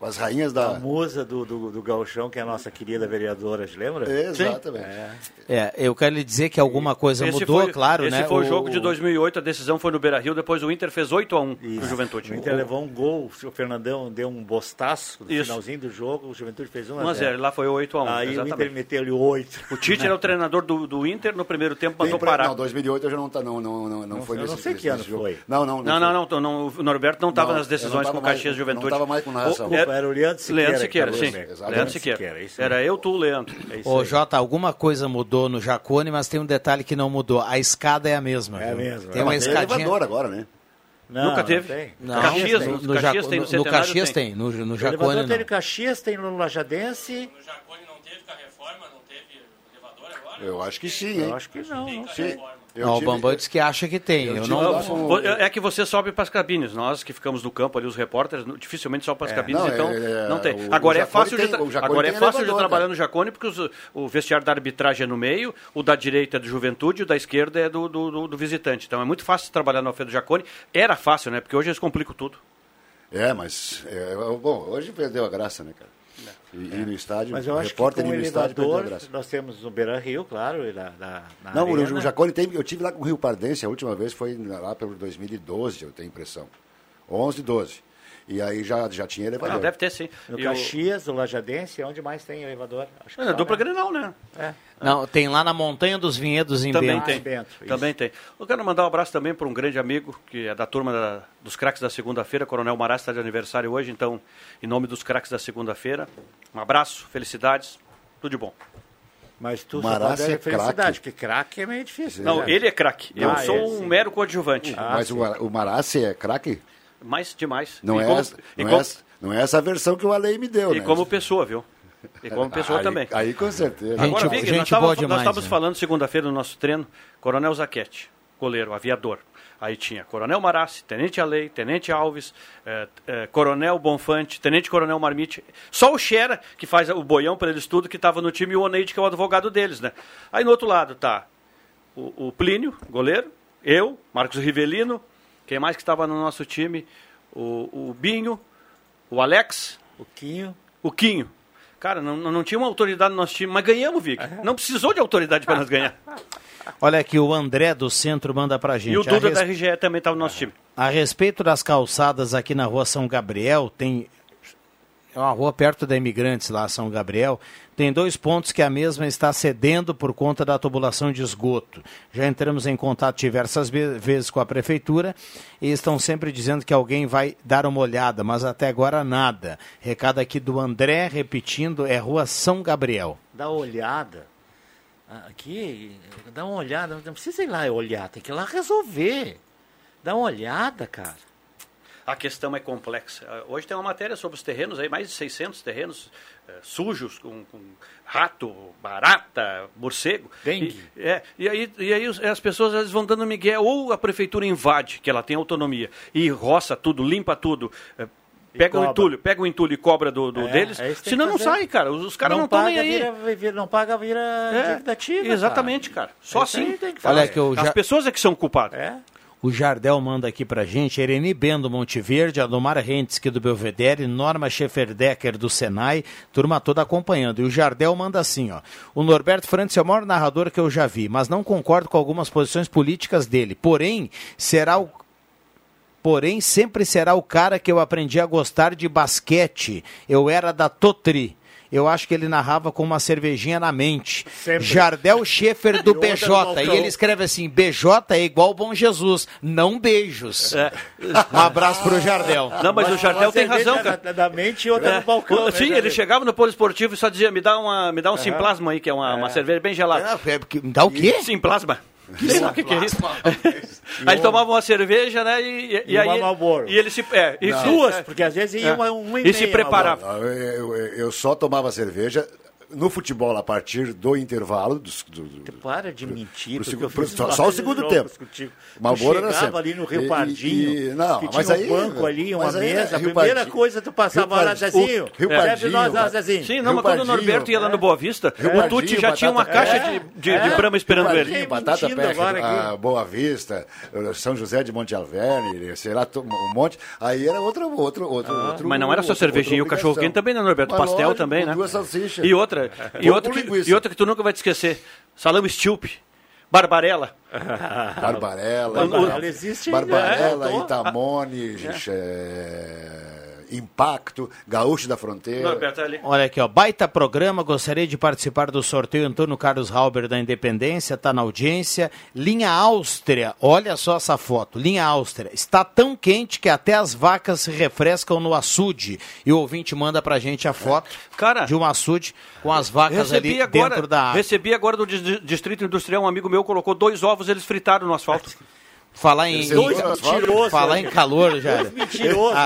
com as rainhas da... A musa do, do, do gauchão, que é a nossa querida vereadora, te lembra? Exatamente. É. É, eu quero lhe dizer que alguma coisa Esse mudou, foi, claro, esse né? foi o jogo de 2008, a decisão foi no Beira-Rio, depois o Inter fez 8 a 1 pro Juventude. O Inter levou um gol, o Fernandão deu um bostaço no Isso. finalzinho do jogo, o Juventude fez 1 1 a 0, lá foi 8 a 1. Aí o exatamente. Inter meteu-lhe 8. O Tite era o treinador do, do Inter, no primeiro tempo mandou pra- parar. Não, 2008 eu já não tá, não, não, não, não, foi eu nesse não sei que ano jogo. foi. Não, não, Não, não, não, não, o Norberto não estava Não, nas não decisões com o Caxias não Juventude. tava mais com narração. Era o Leandro Siqueira. Leandro Siqueira, que sim. Leandro Siqueira. Siqueira, isso Era eu, tu, Leandro. É isso Ô, aí. Jota, alguma coisa mudou no Jacone, mas tem um detalhe que não mudou. A escada é a mesma. É a mesma. Tem É, uma mas Tem escadinha. elevador agora, né? Não, Nunca não teve. tem. Não, Caxias, tem. no- no, Caxias tem, no no, Centenário Caxias tem. tem, no, no Jacone elevador não. tem no Caxias, tem no Lajadense. Eu acho que sim, hein? Eu acho que não. não Sim. sei. Eu Não, o Bambam disse que acha que tem. Eu, tive não. É que você sobe para as cabines. Nós que ficamos no campo ali, os repórteres, dificilmente sobem para as É. cabines, Não, então é- não tem. o- Agora o é fácil de tem- tra- Jacone agora é fácil de elevador, trabalhar no Jacone porque os- o vestiário da arbitragem é no meio, o da direita é do Juventude, o da esquerda é do, do, do- do visitante. Então é muito fácil de trabalhar no Alfredo Jacone. Era fácil, né? Porque hoje eles complicam tudo. É, mas. é, bom, hoje perdeu a graça, né, cara? E, e no estádio, Mas eu o acho que repórter com o ir no estádio perdeu a elevador, graça. nós temos no Beira Rio, claro, e na, na, na Não, o- arena. o Jacone tem. Eu tive lá com o Rio Pardense, a última vez foi lá pelo 2012, eu tenho impressão. 11, 12. E aí já, já tinha elevador. Não, deve ter sim. No E o- Caxias, no Lajadense, é onde mais tem elevador. Acho que É, só, dupla né? Grenal, né? É. Não, tem lá na Montanha dos Vinhedos em Também Bento. tem. em Bento. Também tem. Eu quero mandar um abraço também para um grande amigo, que é da turma da- dos craques da segunda-feira, Coronel Marás está de aniversário hoje, então, em nome dos craques da segunda-feira, um abraço, felicidades, tudo de bom. Mas tu Marassi é felicidade, craque. porque craque é meio difícil. Não, né? ele é craque, eu Ah, sou é, um sim. mero coadjuvante. Ah, Mas sim. o, Marassi é craque? Mais demais. Não, e é como, essa, e não, como- é essa, não é essa versão que o Alei me deu, e né? como pessoa, viu? E como [LAUGHS] pessoa aí, também. Aí com certeza. Gente, Agora, Vig, estávamos, nós estávamos né? falando segunda-feira no nosso treino, Coronel Zaquete, goleiro, aviador. Aí tinha Coronel Marassi, Tenente Alei, Tenente Alves, eh, eh, Coronel Bonfante, Tenente Coronel Marmite. Só o Xera, que faz o boião para eles tudo, que estava no time, e o Oneide, que é o advogado deles, né? Aí no outro lado tá o, o Plínio, goleiro, eu, Marcos Rivelino, quem mais que estava no nosso time? O, o Binho, o Alex, O Quinho. o Quinho. Cara, não, não tinha uma autoridade no nosso time, mas ganhamos, Vic. É. Não precisou de autoridade para nós ganhar. [LAUGHS] Olha aqui, o André do Centro manda pra gente. E o Duda res- da RGE também estava no nosso time. A respeito das calçadas aqui na rua São Gabriel, tem. É uma rua perto da Imigrantes lá, São Gabriel. Tem dois pontos que a mesma está cedendo por conta da tubulação de esgoto. Já entramos em contato diversas ve- vezes com a prefeitura e estão sempre dizendo que alguém vai dar uma olhada, mas até agora nada. Recado aqui do André, repetindo, é rua São Gabriel. Dá uma olhada. Ah, Aqui, dá uma olhada. Não precisa ir lá olhar, tem que ir lá resolver. Dá uma olhada, cara. A questão é complexa. Hoje tem uma matéria sobre os terrenos aí, mais de 600 terrenos eh, sujos, com, com rato, barata, morcego. Dengue. E, é, e aí, e aí os- as pessoas às vezes vão dando migué, ou a prefeitura invade, que ela tem autonomia, e roça tudo, limpa tudo. eh, Pega o entulho, pega o entulho e cobra do, do É, deles, é senão não fazer. sai, cara. Os, os caras não estão nem aí. Vira, vira- não paga, vira É, dívida ativa. Exatamente, cara. Só Isso aí assim. tem que Olha fazer. que eu As já... pessoas é que são culpadas. É. O Jardel manda aqui pra gente, Ereni Bendo Monte Verde, Adomar Rentski do Belvedere, Norma Schefferdecker do Senai, turma toda acompanhando. E o Jardel manda assim, ó. O Norberto Frantz é o maior narrador que eu já vi, mas não concordo com algumas posições políticas dele. Porém, será o Porém, sempre será o cara que eu aprendi a gostar de basquete. Eu era da Totri. Eu acho que ele narrava com uma cervejinha na mente. Sempre. Jardel Schaefer do [LAUGHS] E BJ. E ele escreve assim: BJ é igual Bom Jesus, não beijos. É. Um abraço pro Jardel. Não, mas o Jardel tem razão, cara. Da, da mente e outra É. no balcão. O- né, Sim, ele Jardel? chegava no polo esportivo e só dizia, me dá, uma, me dá um simplasma aí, que é uma, uma cerveja bem gelada. É, porque- Dá o quê? Simplasma. Sei lá o que, que é isso. aí ele tomava uma cerveja, né? E, e, E aí. E ele se. É, e se- Duas, é, porque às vezes ia É. uma, uma e, E se meia, preparava. Não, Eu, eu- eu só tomava cerveja no futebol, a partir do intervalo. Dos, do, do, Para de mentir. pro porque segu- eu pro- fiz só, o segundo tempo. contigo. Malboro era sempre. ali no Rio E- e- Pardinho, e- não, que mas tinha aí- um banco ali, uma mas aí mesa. A Rio primeira Pardinho- coisa tu passava Rio lá, Pardinho- Zezinho. Rio Pardinho, nós lá, Zezinho. Sim, não, Rio mas quando o Pardinho, Norberto ia lá no Boa Vista, o Tuti Pardinho, já tinha uma caixa É, de, de, é, de brama esperando ele. Pardinho, batata mentindo perto, agora aqui. a Boa Vista, São José de Monte Alverne, sei lá, um monte. Aí era outro, outro, outro, outro Mas não era só cervejinha, o cachorro quente também, né, Norberto? Mas Pastel também, né? Duas salsichas. E outra, [LAUGHS] e Com outra, que, e outra que tu nunca vai te esquecer. Salame Stilp. Barbarella. [LAUGHS] Barbarella, Barbarella Barbarella, é, eu tô- Itamone, eh, Impacto, Gaúcho da Fronteira. Norberto ali. Olha aqui, ó, baita programa, gostaria de participar do sorteio Antônio Carlos Halber da Independência, tá na audiência. Linha Áustria, olha só essa foto, linha Áustria, está tão quente que até as vacas se refrescam no açude. E o ouvinte manda pra gente a foto Cara, de um açude com as vacas ali agora, dentro da água. recebi agora do dis- Distrito Industrial, um amigo meu colocou dois ovos, eles fritaram no asfalto. [LAUGHS] Falar em, Dois em- mentirosos, falar em calor, já.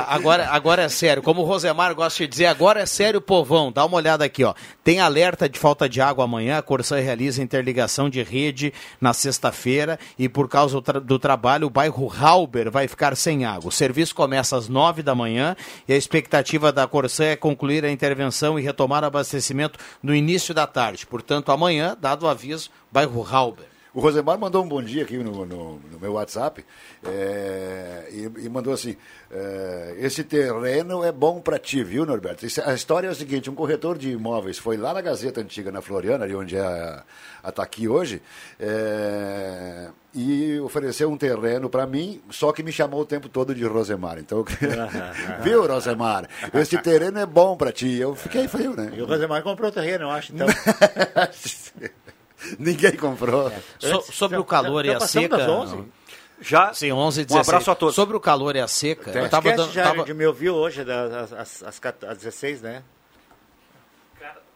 agora, agora é sério. Como o Rosemar gosta de dizer, agora é sério, povão. Dá uma olhada aqui, ó. Tem alerta de falta de água amanhã. A Corsã realiza interligação de rede na sexta-feira e por causa do, tra- do trabalho, o bairro Halber vai ficar sem água. O serviço começa às nove da manhã e a expectativa da Corsã é concluir a intervenção e retomar o abastecimento no início da tarde. Portanto, amanhã, dado o aviso, bairro Halber. O Rosemar mandou um bom dia aqui no, no- no meu WhatsApp é, e, e mandou assim: é, esse terreno é bom para ti, viu, Norberto? Isso- a história é o seguinte: um corretor de imóveis foi lá na Gazeta Antiga, na Floriana, ali onde é a, a tá aqui hoje, é, e ofereceu um terreno para mim, só que me chamou o tempo todo de Rosemar. Então, [LAUGHS] viu, Rosemar? Esse terreno é bom para ti. Eu fiquei feio, né? E o Rosemar comprou o terreno, eu acho, então. [LAUGHS] [LAUGHS] Ninguém comprou. So- sobre o calor e já a seca. das 11? Já. Sim, 11 e Um 16. abraço a todos. Sobre o calor e a seca, eu Esquece tava dando. já tava- de me ouvir hoje, das, às, às, às 16, né?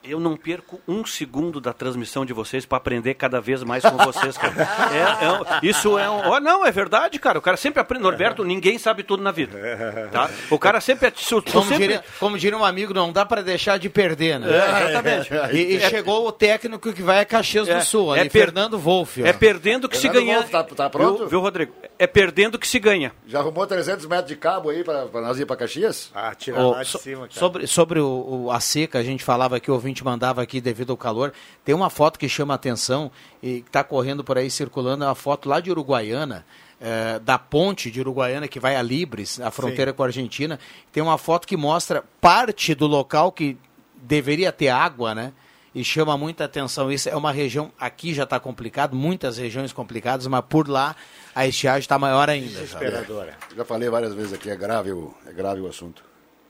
Eu não perco um segundo da transmissão de vocês para aprender cada vez mais com vocês, cara. [LAUGHS] É- é isso é um. ó, não, é verdade, cara. O cara sempre aprende. Norberto, ninguém sabe tudo na vida. [LAUGHS] Tá? O cara sempre. é- se o- tu Como, sempre- diria, como diria um amigo, não dá pra deixar de perder, né? É, exatamente. [LAUGHS] E, e É- chegou o técnico que vai a Caxias É, do Sul, é ali, per- Fernando Wolff. É perdendo que se Fernando ganha. Wolff, tá- tá pronto? Viu, viu, Rodrigo? É perdendo que se ganha. Já arrumou 300 metros de cabo aí para nós ir para Caxias? Ah, tira Ô, lá de so- cima, cara. sobre sobre o, o- a seca, a gente falava que o ouvinte mandava aqui devido ao calor. Tem uma foto que chama a atenção e que está correndo por aí circulando, é uma foto lá de Uruguaiana. eh, da ponte de Uruguaiana que vai a Libres, a fronteira com a Argentina, tem uma foto que mostra parte do local que deveria ter água, né? E chama muita atenção. Isso é uma região, aqui já está complicado, muitas regiões complicadas, mas por lá a estiagem está maior ainda. Desesperadora. Já falei várias vezes aqui, é grave o, é grave o assunto.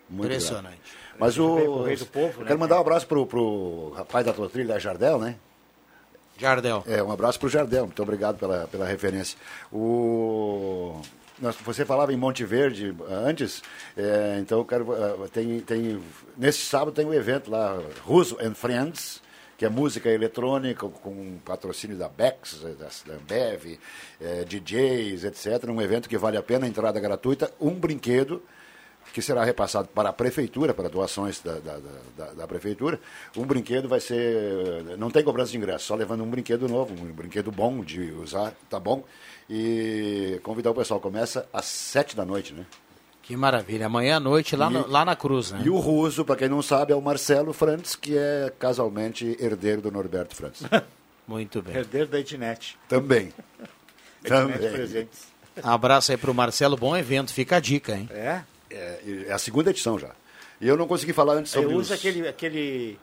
Muito Impressionante. grave. Mas o. Do Povo, eu né, quero mandar um abraço pro, pro rapaz da tua trilha, Jardel, né? Jardel. É, um abraço pro Jardel, muito obrigado pela, pela referência. O. nós- Você falava em Monte Verde antes, é, então eu quero. eh, Tem, tem, nesse sábado tem um evento lá, Russo and Friends, que é música eletrônica com patrocínio da Bex, da, Ambev, eh, DJs, etc. Um evento que vale a pena, entrada gratuita, um brinquedo que será repassado para a prefeitura, para doações da, da, da- da prefeitura. Um brinquedo vai ser. Não tem cobrança de ingresso, só levando um brinquedo novo, um brinquedo bom de usar, tá bom? E convidar o pessoal. Começa às sete da noite, né? Que maravilha. Amanhã à noite lá, E- no- lá na Cruz, né? E o russo, para quem não sabe, é o Marcelo Frantz, que é casualmente herdeiro do Norberto Frantz. [LAUGHS] Muito bem. Herdeiro da Ednet. Também. [LAUGHS] Ednet Também. Presentes. Abraço aí pro Marcelo, bom evento, fica a dica, hein? É? É, é a segunda edição já. E eu não consegui falar antes sobre Eu uso os- aquele, aquele,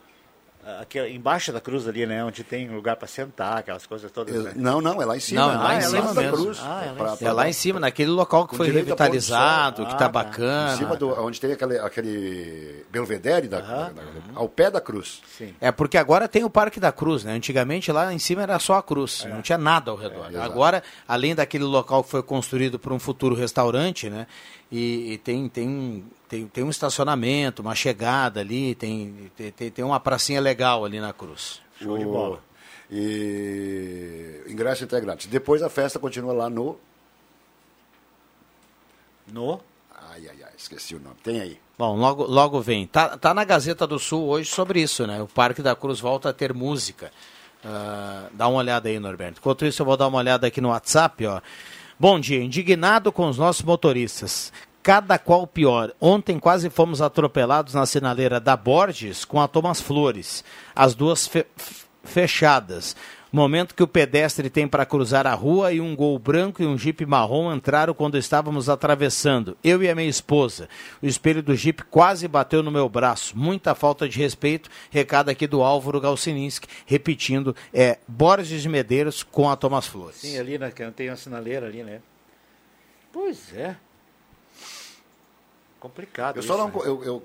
aquele. Embaixo da cruz ali, né? Onde tem lugar para sentar, aquelas coisas todas. Né? Não, não, é lá em cima. Não, é lá Ah, em é cima da. Cruz. Ah, é lá em Pra- cima. É lá em cima, naquele local que foi revitalizado, que Ah, tá bacana. Em cima do, onde tem aquele, aquele belvedere, da, da- da- ao pé da cruz. Sim. É porque agora tem o Parque da Cruz, né? Antigamente lá em cima era só a cruz, não tinha nada ao redor. É, agora, além daquele local que foi construído para um futuro restaurante, né? E, e tem, tem, tem, tem um estacionamento, uma chegada ali, tem, tem, tem- uma pracinha legal ali na cruz. Show de O- bola. E ingresso grátis. Depois a festa continua lá no. No? ai, ai, esqueci o nome. Tem aí. Bom, logo, logo vem. Tá, tá na Gazeta do Sul hoje sobre isso, né? O Parque da Cruz volta a ter música. Uh, dá uma olhada aí, Norberto. Enquanto isso, eu vou dar uma olhada aqui no WhatsApp, ó. Bom dia, indignado com os nossos motoristas. Cada qual pior. Ontem quase fomos atropelados na sinaleira da Borges com a Thomas Flores. As duas fe fechadas. Momento que o pedestre tem para cruzar a rua e um gol branco e um jipe marrom entraram quando estávamos atravessando. Eu e a minha esposa. O espelho do jipe quase bateu no meu braço. Muita falta de respeito. Recado aqui do Álvaro Galsininski, repetindo, é Borges de Medeiros com a Thomas Flores. Sim, ali na, tem uma sinaleira ali, né? Pois é. Complicado. Eu, isso, só não, né? eu, eu,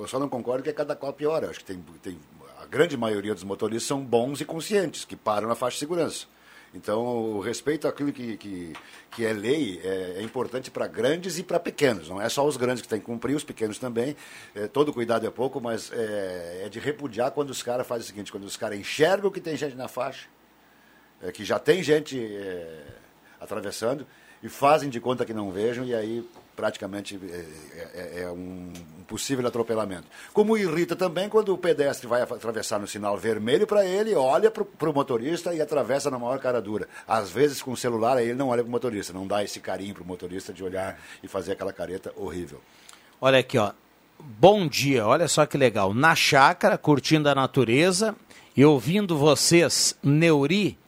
eu só não concordo que é cada qual pior. Eu acho que tem, tem, a grande maioria dos motoristas são bons e conscientes, que param na faixa de segurança. Então, o respeito àquilo que, que, que é lei é, é importante para grandes e para pequenos. Não é só os grandes que têm que cumprir, os pequenos também. É, todo cuidado é pouco, mas é, é de repudiar quando os caras fazem o seguinte: quando os caras enxergam que tem gente na faixa, é, que já tem gente é, atravessando, e fazem de conta que não vejam, e aí praticamente é, é, um possível atropelamento. Como irrita também quando o pedestre vai atravessar no sinal vermelho para ele, olha para o motorista e atravessa na maior cara dura. Às vezes com o celular aí ele não olha para o motorista, não dá esse carinho para o motorista de olhar e fazer aquela careta horrível. Olha aqui, ó. Bom dia, olha só que legal. Na chácara, curtindo a natureza e ouvindo vocês, Neuri,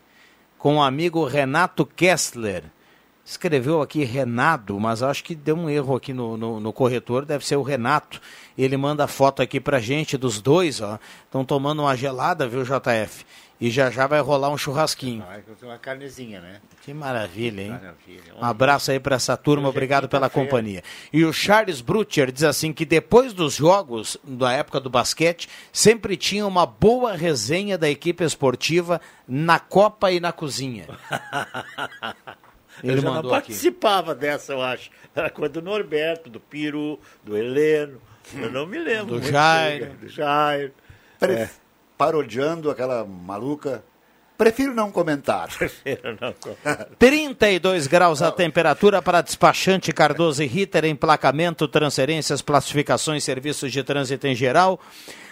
com o amigo Renato Kessler escreveu aqui Renato, mas acho que deu um erro aqui no, no, no, corretor, deve ser o Renato. Ele manda foto aqui pra gente dos dois, ó. Estão tomando uma gelada, viu, JF? E já já vai rolar um churrasquinho. Ah, uma carnezinha, né? Que maravilha, hein? Maravilha. Um abraço aí para essa turma, obrigado pela companhia. E o Charles Brutcher diz assim que depois dos jogos, da época do basquete, sempre tinha uma boa resenha da equipe esportiva na copa e na cozinha. [LAUGHS] Ele eu já não participava aqui. dessa, eu acho. Era coisa do Norberto, do Piru, do Heleno. Eu não me lembro. Do Jairo. Do Jairo. É. Parodiando aquela maluca. Prefiro não comentar. [LAUGHS] Prefiro não comentar. 32 graus a temperatura para despachante Cardoso e Ritter, emplacamento, transferências, classificações, serviços de trânsito em geral.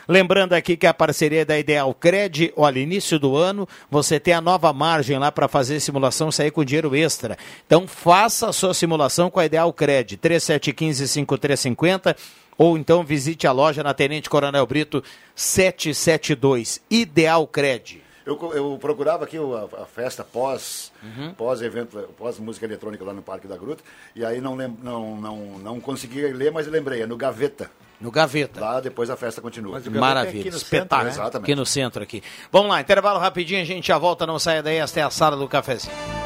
Lembrando aqui que a parceria da Ideal Cred, olha, início do ano, você tem a nova margem lá para fazer simulação sair com dinheiro extra. Então faça a sua simulação com a Ideal Cred, 3715-5350 ou então visite a loja na Tenente Coronel Brito 772, Ideal Cred. Eu, eu procurava aqui a, a festa pós, uhum. pós evento, pós música eletrônica lá no Parque da Gruta, e aí não, lem, não, não, não consegui ler, mas lembrei, é no Gaveta. No Gaveta. Lá depois a festa continua. Maravilha, é aqui espetáculo. Centro, né? Aqui no centro aqui. Vamos lá, intervalo rapidinho, a gente já volta, não saia daí, esta é a sala do cafezinho.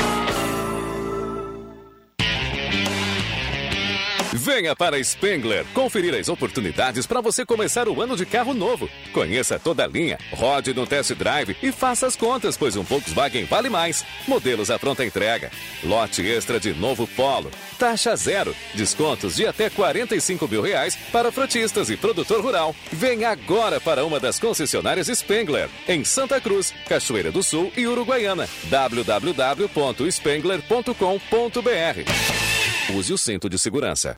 Venha para Spengler conferir as oportunidades para você começar o ano de carro novo. Conheça toda a linha, rode no test drive e faça as contas, pois um Volkswagen vale mais. Modelos à pronta entrega. Lote extra de novo Polo. Taxa zero. Descontos de até 45 mil reais para frotistas e produtor rural. Venha agora para uma das concessionárias Spengler, em Santa Cruz, Cachoeira do Sul e Uruguaiana. www.spengler.com.br Use o cinto de segurança.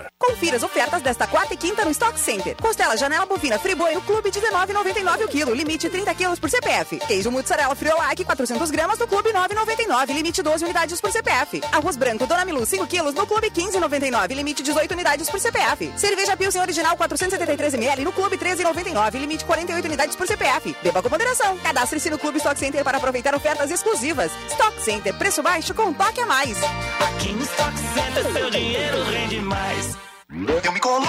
Confira as ofertas desta quarta e quinta no Stock Center. Costela janela bovina Friboi no Clube 19,99 o quilo, limite 30 quilos por CPF. Queijo mussarela Friolac 400 gramas no Clube 9,99, limite 12 unidades por CPF. Arroz branco Dona Milu 5 quilos no Clube 15,99, limite 18 unidades por CPF. Cerveja Pilsen original 473 ml no Clube 13,99, limite 48 unidades por CPF. Beba com moderação. Cadastre-se no Clube Stock Center para aproveitar ofertas exclusivas. Stock Center, preço baixo com um toque a mais. Aqui no Stock Center seu dinheiro rende mais. Eu me coloco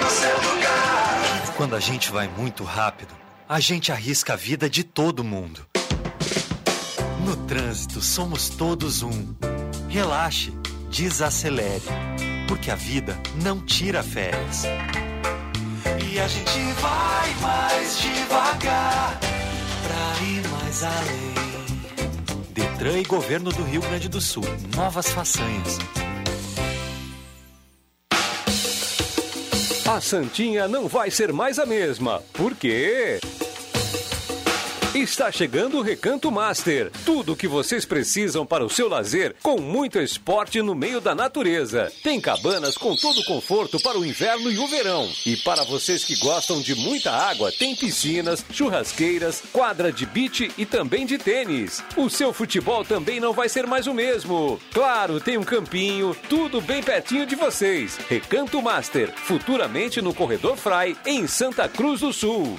no seu lugar. Quando a gente vai muito rápido, a gente arrisca a vida de todo mundo. No trânsito, somos todos um. Relaxe, desacelere, porque a vida não tira férias. E a gente vai mais devagar pra ir mais além. Detran e Governo do Rio Grande do Sul. Novas façanhas. A Santinha não vai ser mais a mesma. Por quê? Está chegando o Recanto Master. Tudo o que vocês precisam para o seu lazer, com muito esporte no meio da natureza. Tem cabanas com todo o conforto para o inverno e o verão. E para vocês que gostam de muita água, tem piscinas, churrasqueiras, quadra de beach e também de tênis. O seu futebol também não vai ser mais o mesmo. Claro, tem um campinho, tudo bem pertinho de vocês. Recanto Master, futuramente no Corredor Fry, em Santa Cruz do Sul.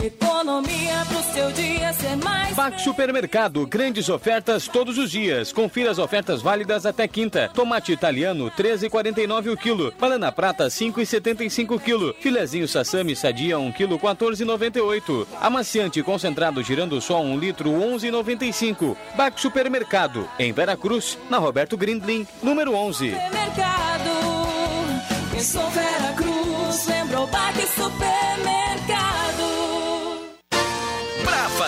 Economia pro seu dia ser mais. Bac Supermercado, grandes ofertas todos os dias. Confira as ofertas válidas até quinta. Tomate italiano, 13,49 o quilo. Banana prata, 5,75 o quilo. Filezinho sassami sadia, 1 quilo, 14,98. Amaciante concentrado girando só 1 litro, 11,95. Bac Supermercado, em Veracruz, na Roberto Grindlin, número 11. Supermercado. Pensou Vera Cruz, lembrou Bac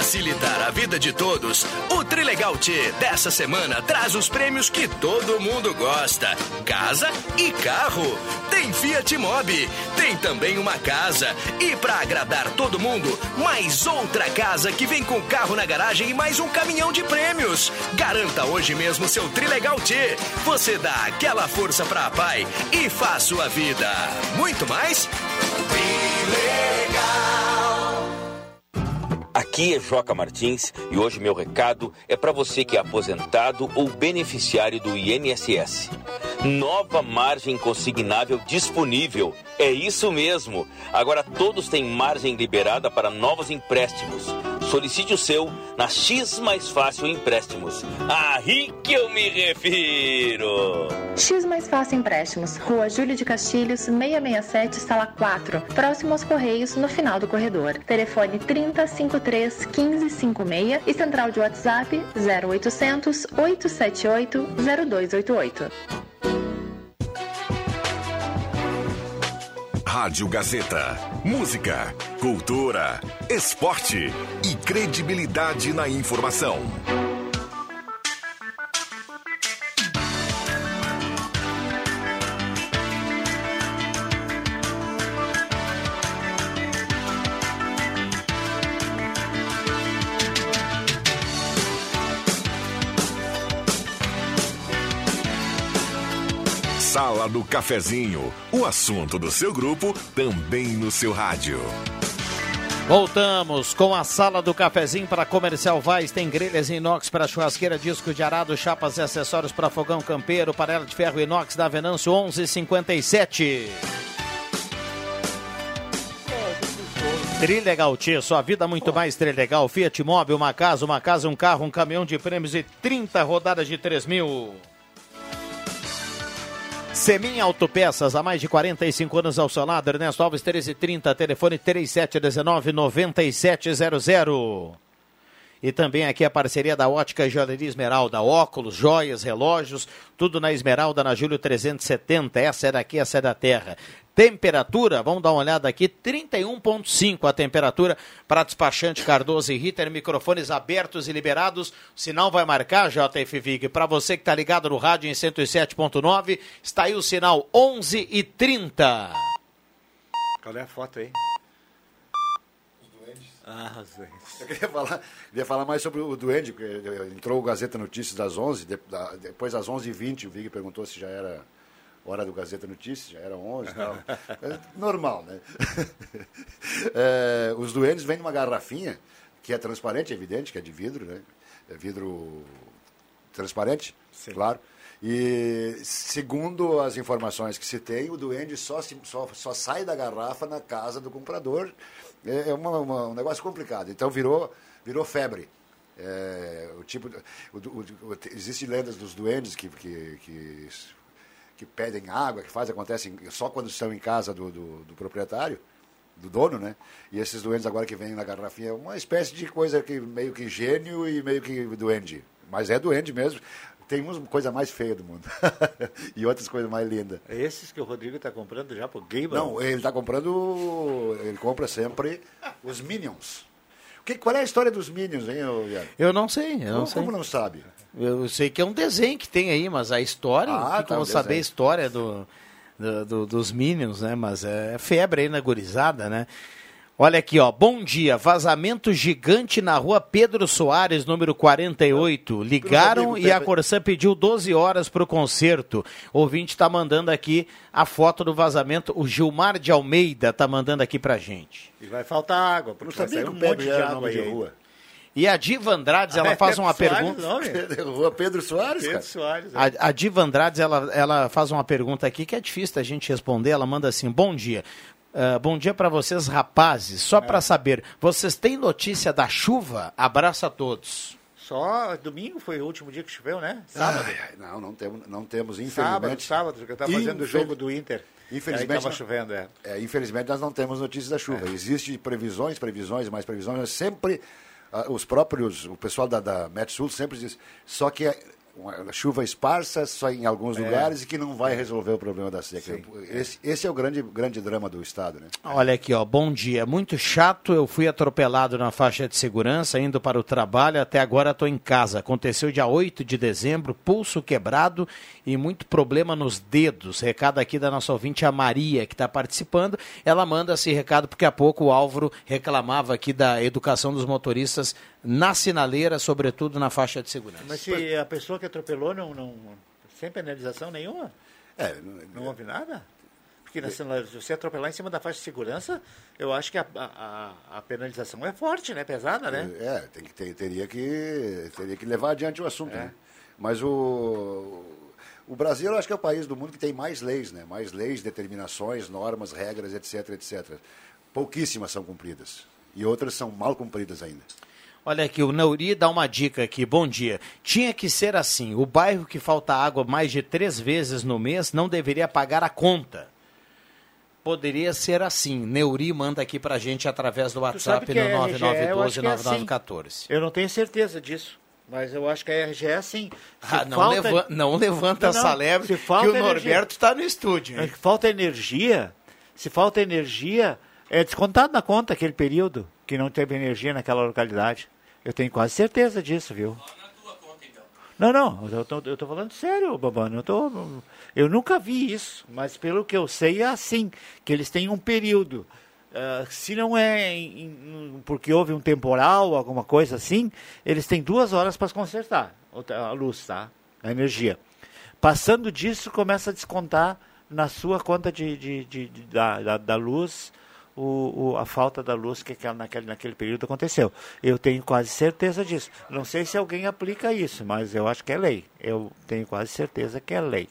facilitar a vida de todos, o Trilegal T dessa semana traz os prêmios que todo mundo gosta: casa e carro. Tem Fiat Mobi, tem também uma casa e para agradar todo mundo, mais outra casa que vem com carro na garagem e mais um caminhão de prêmios. Garanta hoje mesmo seu Trilegal T. Você dá aquela força para a pai e faz sua vida muito mais. Aqui é Joca Martins e hoje meu recado é para você que é aposentado ou beneficiário do INSS. Nova margem consignável disponível. É isso mesmo. Agora todos têm margem liberada para novos empréstimos. Solicite o seu na X Mais Fácil Empréstimos. Aí que eu me refiro. X Mais Fácil Empréstimos, Rua Júlio de Castilhos, 667, sala 4, próximo aos Correios, no final do corredor. Telefone 3053 1556 e central de WhatsApp 0800 878 0288. Rádio Gazeta. Música, cultura, esporte e credibilidade na informação. Sala do Cafezinho, o assunto do seu grupo também no seu rádio. Voltamos com a sala do cafezinho para Comercial Vaz. Tem grelhas inox para churrasqueira, disco de arado, chapas e acessórios para fogão campeiro, panela de ferro inox da Venâncio 1157. Trilegal Tia, sua vida muito mais Trilegal. Fiat Mobi, uma casa, uma casa, um carro, um caminhão de prêmios e 30 rodadas de 3 mil. Semin Autopeças, há mais de 45 anos ao seu lado. Ernesto Alves, 1330, telefone 3719-9700. E também aqui a parceria da Ótica Joalheria Esmeralda. Óculos, joias, relógios, tudo na Esmeralda, na Júlio 370. Essa é daqui, essa é da terra. Temperatura, vamos dar uma olhada aqui, 31.5 a temperatura para despachante Cardoso e Ritter, microfones abertos e liberados. O sinal vai marcar, JF Vig. Para você que está ligado no rádio em 107.9, está aí o sinal 11 e 30. Qual é a foto aí? Ah, Eu queria falar, queria falar mais sobre o Duende, porque entrou o Gazeta Notícias das 11, de- da- depois das 11h20, o Vig perguntou se já era hora do Gazeta Notícias, já era 11 e tal. [LAUGHS] É normal, né? [LAUGHS] É, os Duendes vêm numa garrafinha, que é transparente, é evidente, que é de vidro, né? É vidro transparente, claro. E segundo as informações que se tem, o duende só, se- só, só sai da garrafa na casa do comprador. É, é uma- uma- um negócio complicado. Então virou, virou febre. É, o tipo, o, o, o, Existem lendas dos duendes que, que, que, que pedem água, que fazem, acontecem só quando estão em casa do, do, do proprietário, do dono, né? E esses duendes agora que vêm na garrafinha é uma espécie de coisa que meio que gênio e meio que duende. Mas é duende mesmo. Tem uma coisa mais feia do mundo. [LAUGHS] e outras coisas mais lindas. É esses que o Rodrigo está comprando já pro Gable? Não, ele está comprando. Ele compra sempre os Minions. O que, qual é a história dos Minions, hein, Viado? Eu não sei, eu não Como, sei. como não sabe? Eu sei que é um desenho que tem aí, mas a história, Ah, tá, o vou saber a história do, do- do- dos Minions, né? Mas é febre aí na gurizada, né? Olha aqui, ó. Bom dia. Vazamento gigante na rua Pedro Soares, número 48. Ligaram e a. Corsã pediu 12 horas para o concerto. O ouvinte está mandando aqui a foto do vazamento. O Gilmar de Almeida está mandando aqui pra gente. E vai faltar água, porque vai sair um monte de água aí. rua. E a Diva Andrades, ela faz uma Soares, pergunta. Rua [LAUGHS] Pedro Soares, Pedro cara. Soares. é. A, a Diva Andrades, ela, ela faz uma pergunta aqui que é difícil da gente responder. Ela manda assim: Bom dia. Ah, bom dia para vocês, rapazes. Só para saber, vocês têm notícia da chuva? Abraço a todos. Só domingo foi o último dia que choveu, né? Sábado. Ai, ai, não, não temos, não temos sábado, infelizmente. sábado, que eu estava fazendo o jogo do Inter. Infelizmente, Aí tava não- chovendo, é. É, infelizmente nós não temos notícias da chuva. Existem previsões, previsões, mais previsões, mas sempre ah, os próprios, o pessoal da, da Met Sul sempre diz, só que é chuva esparsa só em alguns É. lugares e que não vai resolver o problema da seca. Esse, esse é o grande, grande drama do Estado, né? Olha aqui, ó. Bom dia. Muito chato. Eu fui atropelado na faixa de segurança, indo para o trabalho. Até agora estou em casa. Aconteceu dia 8 de dezembro, pulso quebrado e muito problema nos dedos. Recado aqui da nossa ouvinte, a Maria, que está participando. Ela manda esse recado porque há pouco o Álvaro reclamava aqui da educação dos motoristas na sinaleira, sobretudo na faixa de segurança. Mas se a pessoa que atropelou não, não sem penalização nenhuma? É, não houve nada? Porque na sinal- se você atropelar em cima da faixa de segurança, eu acho que a, a, a- a penalização é forte, né? Pesada, né? É, tem que, ter- teria, que, teria que levar adiante o assunto. Né? Mas o, o Brasil, eu acho que é o país do mundo que tem mais leis, né? Mais leis, determinações, normas, regras, etc, etc. Pouquíssimas são cumpridas. E outras são mal cumpridas ainda. Olha aqui, o Nauri dá uma dica aqui. Bom dia. Tinha que ser assim. O bairro que falta água mais de três vezes no mês não deveria pagar a conta. Poderia ser assim. Neuri manda aqui pra gente através do WhatsApp no acho que é assim. 9912-9914. Eu não tenho certeza disso. Mas eu acho que a RGE, sim. Se Ah, não, falta- leva- não levanta Não, não, essa se que falta o energia- Norberto está no estúdio. É hein? que falta energia. Se falta energia, é descontado na conta aquele período que não teve energia naquela localidade. Eu tenho quase certeza disso, viu? Não, não, eu tô, eu tô falando sério, Babano. Eu, tô, eu nunca vi isso, mas pelo que eu sei é assim, que eles têm um período. Ah, se não é em- em- porque houve um temporal, alguma coisa assim, eles têm duas horas para consertar a luz, tá? A energia. Passando disso, começa a descontar na sua conta de, de- de- de- da, da, da luz o, o- a falta da luz que aquela, naquele, naquele período aconteceu. Eu tenho quase certeza disso. Não sei se alguém aplica isso, mas eu acho que é lei. Eu tenho quase certeza que é lei.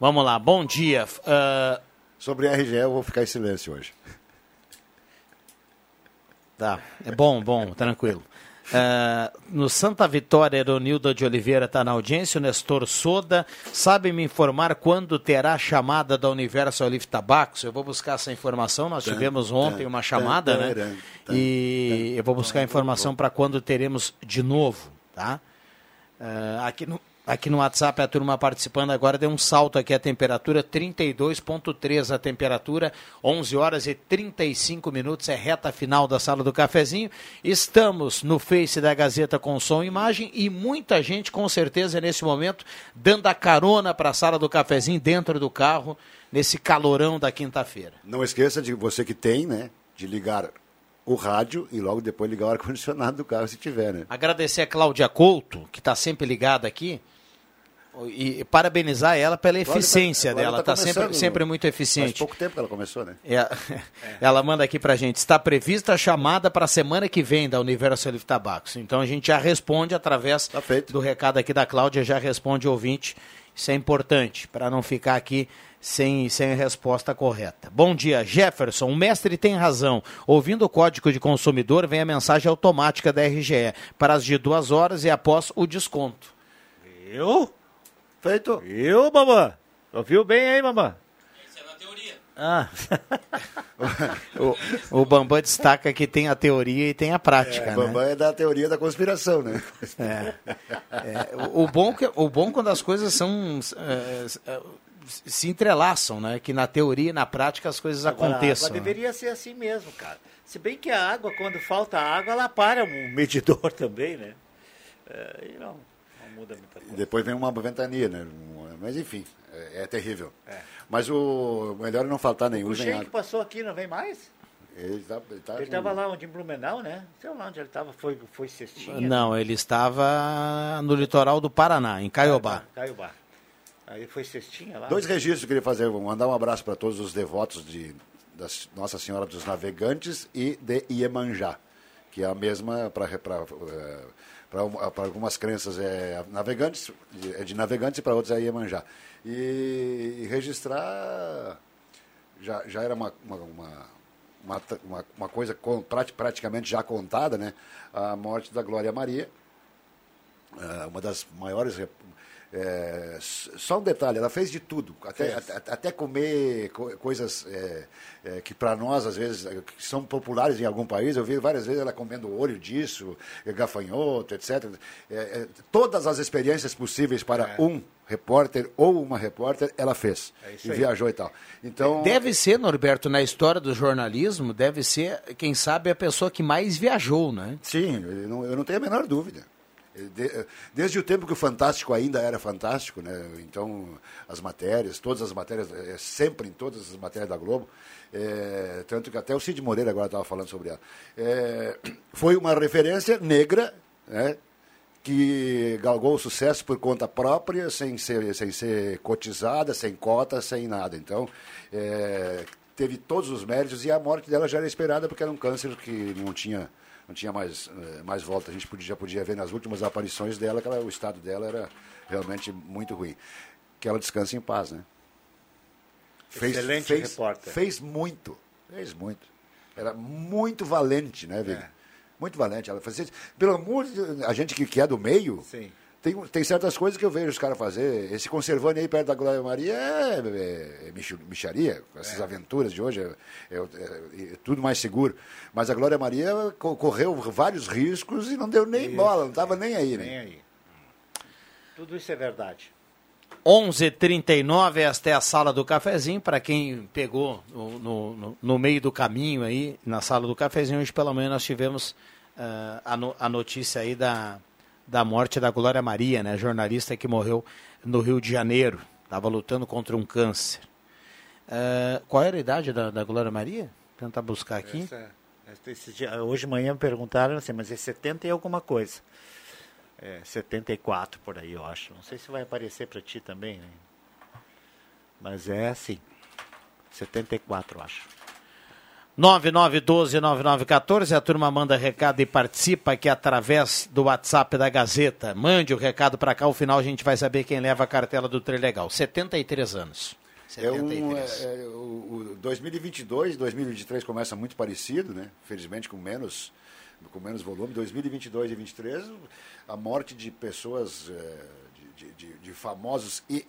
Vamos lá, bom dia. Ah, Sobre a RGE eu vou ficar em silêncio hoje. Tá, é bom, bom, tranquilo. Ah, no Santa Vitória, Eronilda de Oliveira está na audiência, o Nestor Soda. Sabe me informar quando terá a chamada da Universal Lift Tabacos? Eu vou buscar essa informação. Nós tivemos ontem uma chamada, né? E eu vou buscar a informação para quando teremos de novo, tá? Ah, aqui, no, aqui no WhatsApp, a turma participando agora deu um salto aqui a temperatura, 32,3 a temperatura, 11 horas e 35 minutos, é reta final da sala do cafezinho. Estamos no Face da Gazeta com som e imagem e muita gente, com certeza, nesse momento, dando a carona para a sala do cafezinho dentro do carro, nesse calorão da quinta-feira. Não esqueça de você que tem, né? De ligar o rádio e logo depois ligar o ar-condicionado do carro se tiver, né? Agradecer a Cláudia Couto, que está sempre ligada aqui, e parabenizar ela pela eficiência tá- agora dela. tá Está sempre, começando, sempre muito Faz eficiente. pouco tempo que ela começou, né? É, [LAUGHS] Ela manda aqui pra gente. Está prevista a chamada para a semana que vem da Universal Live Tabacos. Então a gente já responde através Tá do recado aqui da Cláudia, já responde o ouvinte. Isso é importante para não ficar aqui sem, sem a resposta correta. Bom dia, Jefferson. O mestre tem razão. Ouvindo o código de consumidor, vem a mensagem automática da RGE para as de duas horas e após o desconto. Eu? Feito. Eu, mamãe? Ouviu bem aí? Isso é na teoria. Ah. [LAUGHS] O, o Bambam destaca que tem a teoria e tem a prática. É, né? Bambam é da teoria da conspiração, né? É. É, o, o bom que, o bom quando as coisas são é, é, se entrelaçam, né? Que na teoria e na prática as coisas Agora, aconteçam. Né? água deveria ser assim mesmo, cara. Se bem que a água, quando falta água, ela para um medidor [LAUGHS] também, né? É, e não muda muita E coisa. depois vem uma ventania, né? Mas enfim, é, é terrível. Mas o melhor é não faltar nenhum. O nem Sheik água. passou aqui, não vem mais? Ele tá, ele tá com- estava lá onde em Blumenau, né? Sei lá onde ele estava, foi, foi cestinha. Não, ele estava no litoral do Paraná, em Caiobá. Caiobá. Aí foi cestinha lá. Dois registros que eu queria fazer. Vou mandar um abraço para todos os devotos de da Nossa Senhora dos Navegantes e de Iemanjá, que é a mesma para para algumas crenças é navegantes, é de navegantes e para outros é Iemanjá. E, e registrar já, já era uma, uma, uma, uma, uma- coisa praticamente já contada, né? A morte da Glória Maria, ah, uma das maiores. É, só um detalhe, ela fez de tudo, até, até, até comer co- coisas é, é, que para nós, às vezes, é, que são populares em algum país. Eu vi várias vezes ela comendo olho disso, é, gafanhoto, etc. É, é, todas as experiências possíveis para um repórter ou uma repórter, ela fez. É e aí. viajou e tal. Então, Deve ser, Norberto, na história do jornalismo, deve ser, quem sabe, a pessoa que mais viajou, né? Sim, eu não, eu não tenho a menor dúvida. De- desde o tempo que o Fantástico ainda era fantástico, né? então as matérias, todas as matérias, é, sempre em todas as matérias da Globo, é, tanto que até o Cid Moreira agora estava falando sobre ela, é, foi uma referência negra, né? que galgou o sucesso por conta própria, sem ser, sem ser cotizada, sem cota, sem nada. Então, é, teve todos os méritos e a morte dela já era esperada porque era um câncer que não tinha, não tinha mais, eh, mais volta. A gente podia, já podia ver nas últimas aparições dela que ela- o estado dela era realmente muito ruim. Que ela descanse em paz, né? Excelente fez, repórter. Fez muito, fez muito. Era muito valente, né, Vig? É. Muito valente. Ela fazia, pelo amor de Deus, a gente que, que é do meio, Sim. Tem, tem certas coisas que eu vejo os caras fazer. Esse conservando aí perto da Glória Maria é, é, é micharia, essas aventuras de hoje, é, é- é- é tudo mais seguro. Mas a Glória Maria co- correu vários riscos e não deu nem Isso, bola, não estava nem aí, né? Nem aí. Tudo isso é verdade. 11:39 esta é a sala do cafezinho. Para quem pegou no, no- no- meio do caminho aí, na sala do cafezinho, hoje pelo menos nós tivemos ah, a, no- a notícia aí da, da morte da Glória Maria, né? Jornalista que morreu no Rio de Janeiro. Estava lutando contra um câncer. Ah, qual era a idade da, da Glória Maria? Tentar buscar aqui. Essa- esse dia- hoje de manhã me perguntaram assim, mas é 70 e alguma coisa. É, 74 por aí, eu acho. Não sei se vai aparecer para ti também, né? Mas é assim. 74, eu acho. 9912-9914, a turma manda recado e participa aqui através do WhatsApp da Gazeta. Mande o recado para cá, ao final a gente vai saber quem leva a cartela do Trilegal. 73 anos. É um, é, é, o, o 2022, 2023 começa muito parecido, né? Felizmente com menos, com menos volume. 2022 e 2023, a morte de pessoas, é, de, de, de, famosos e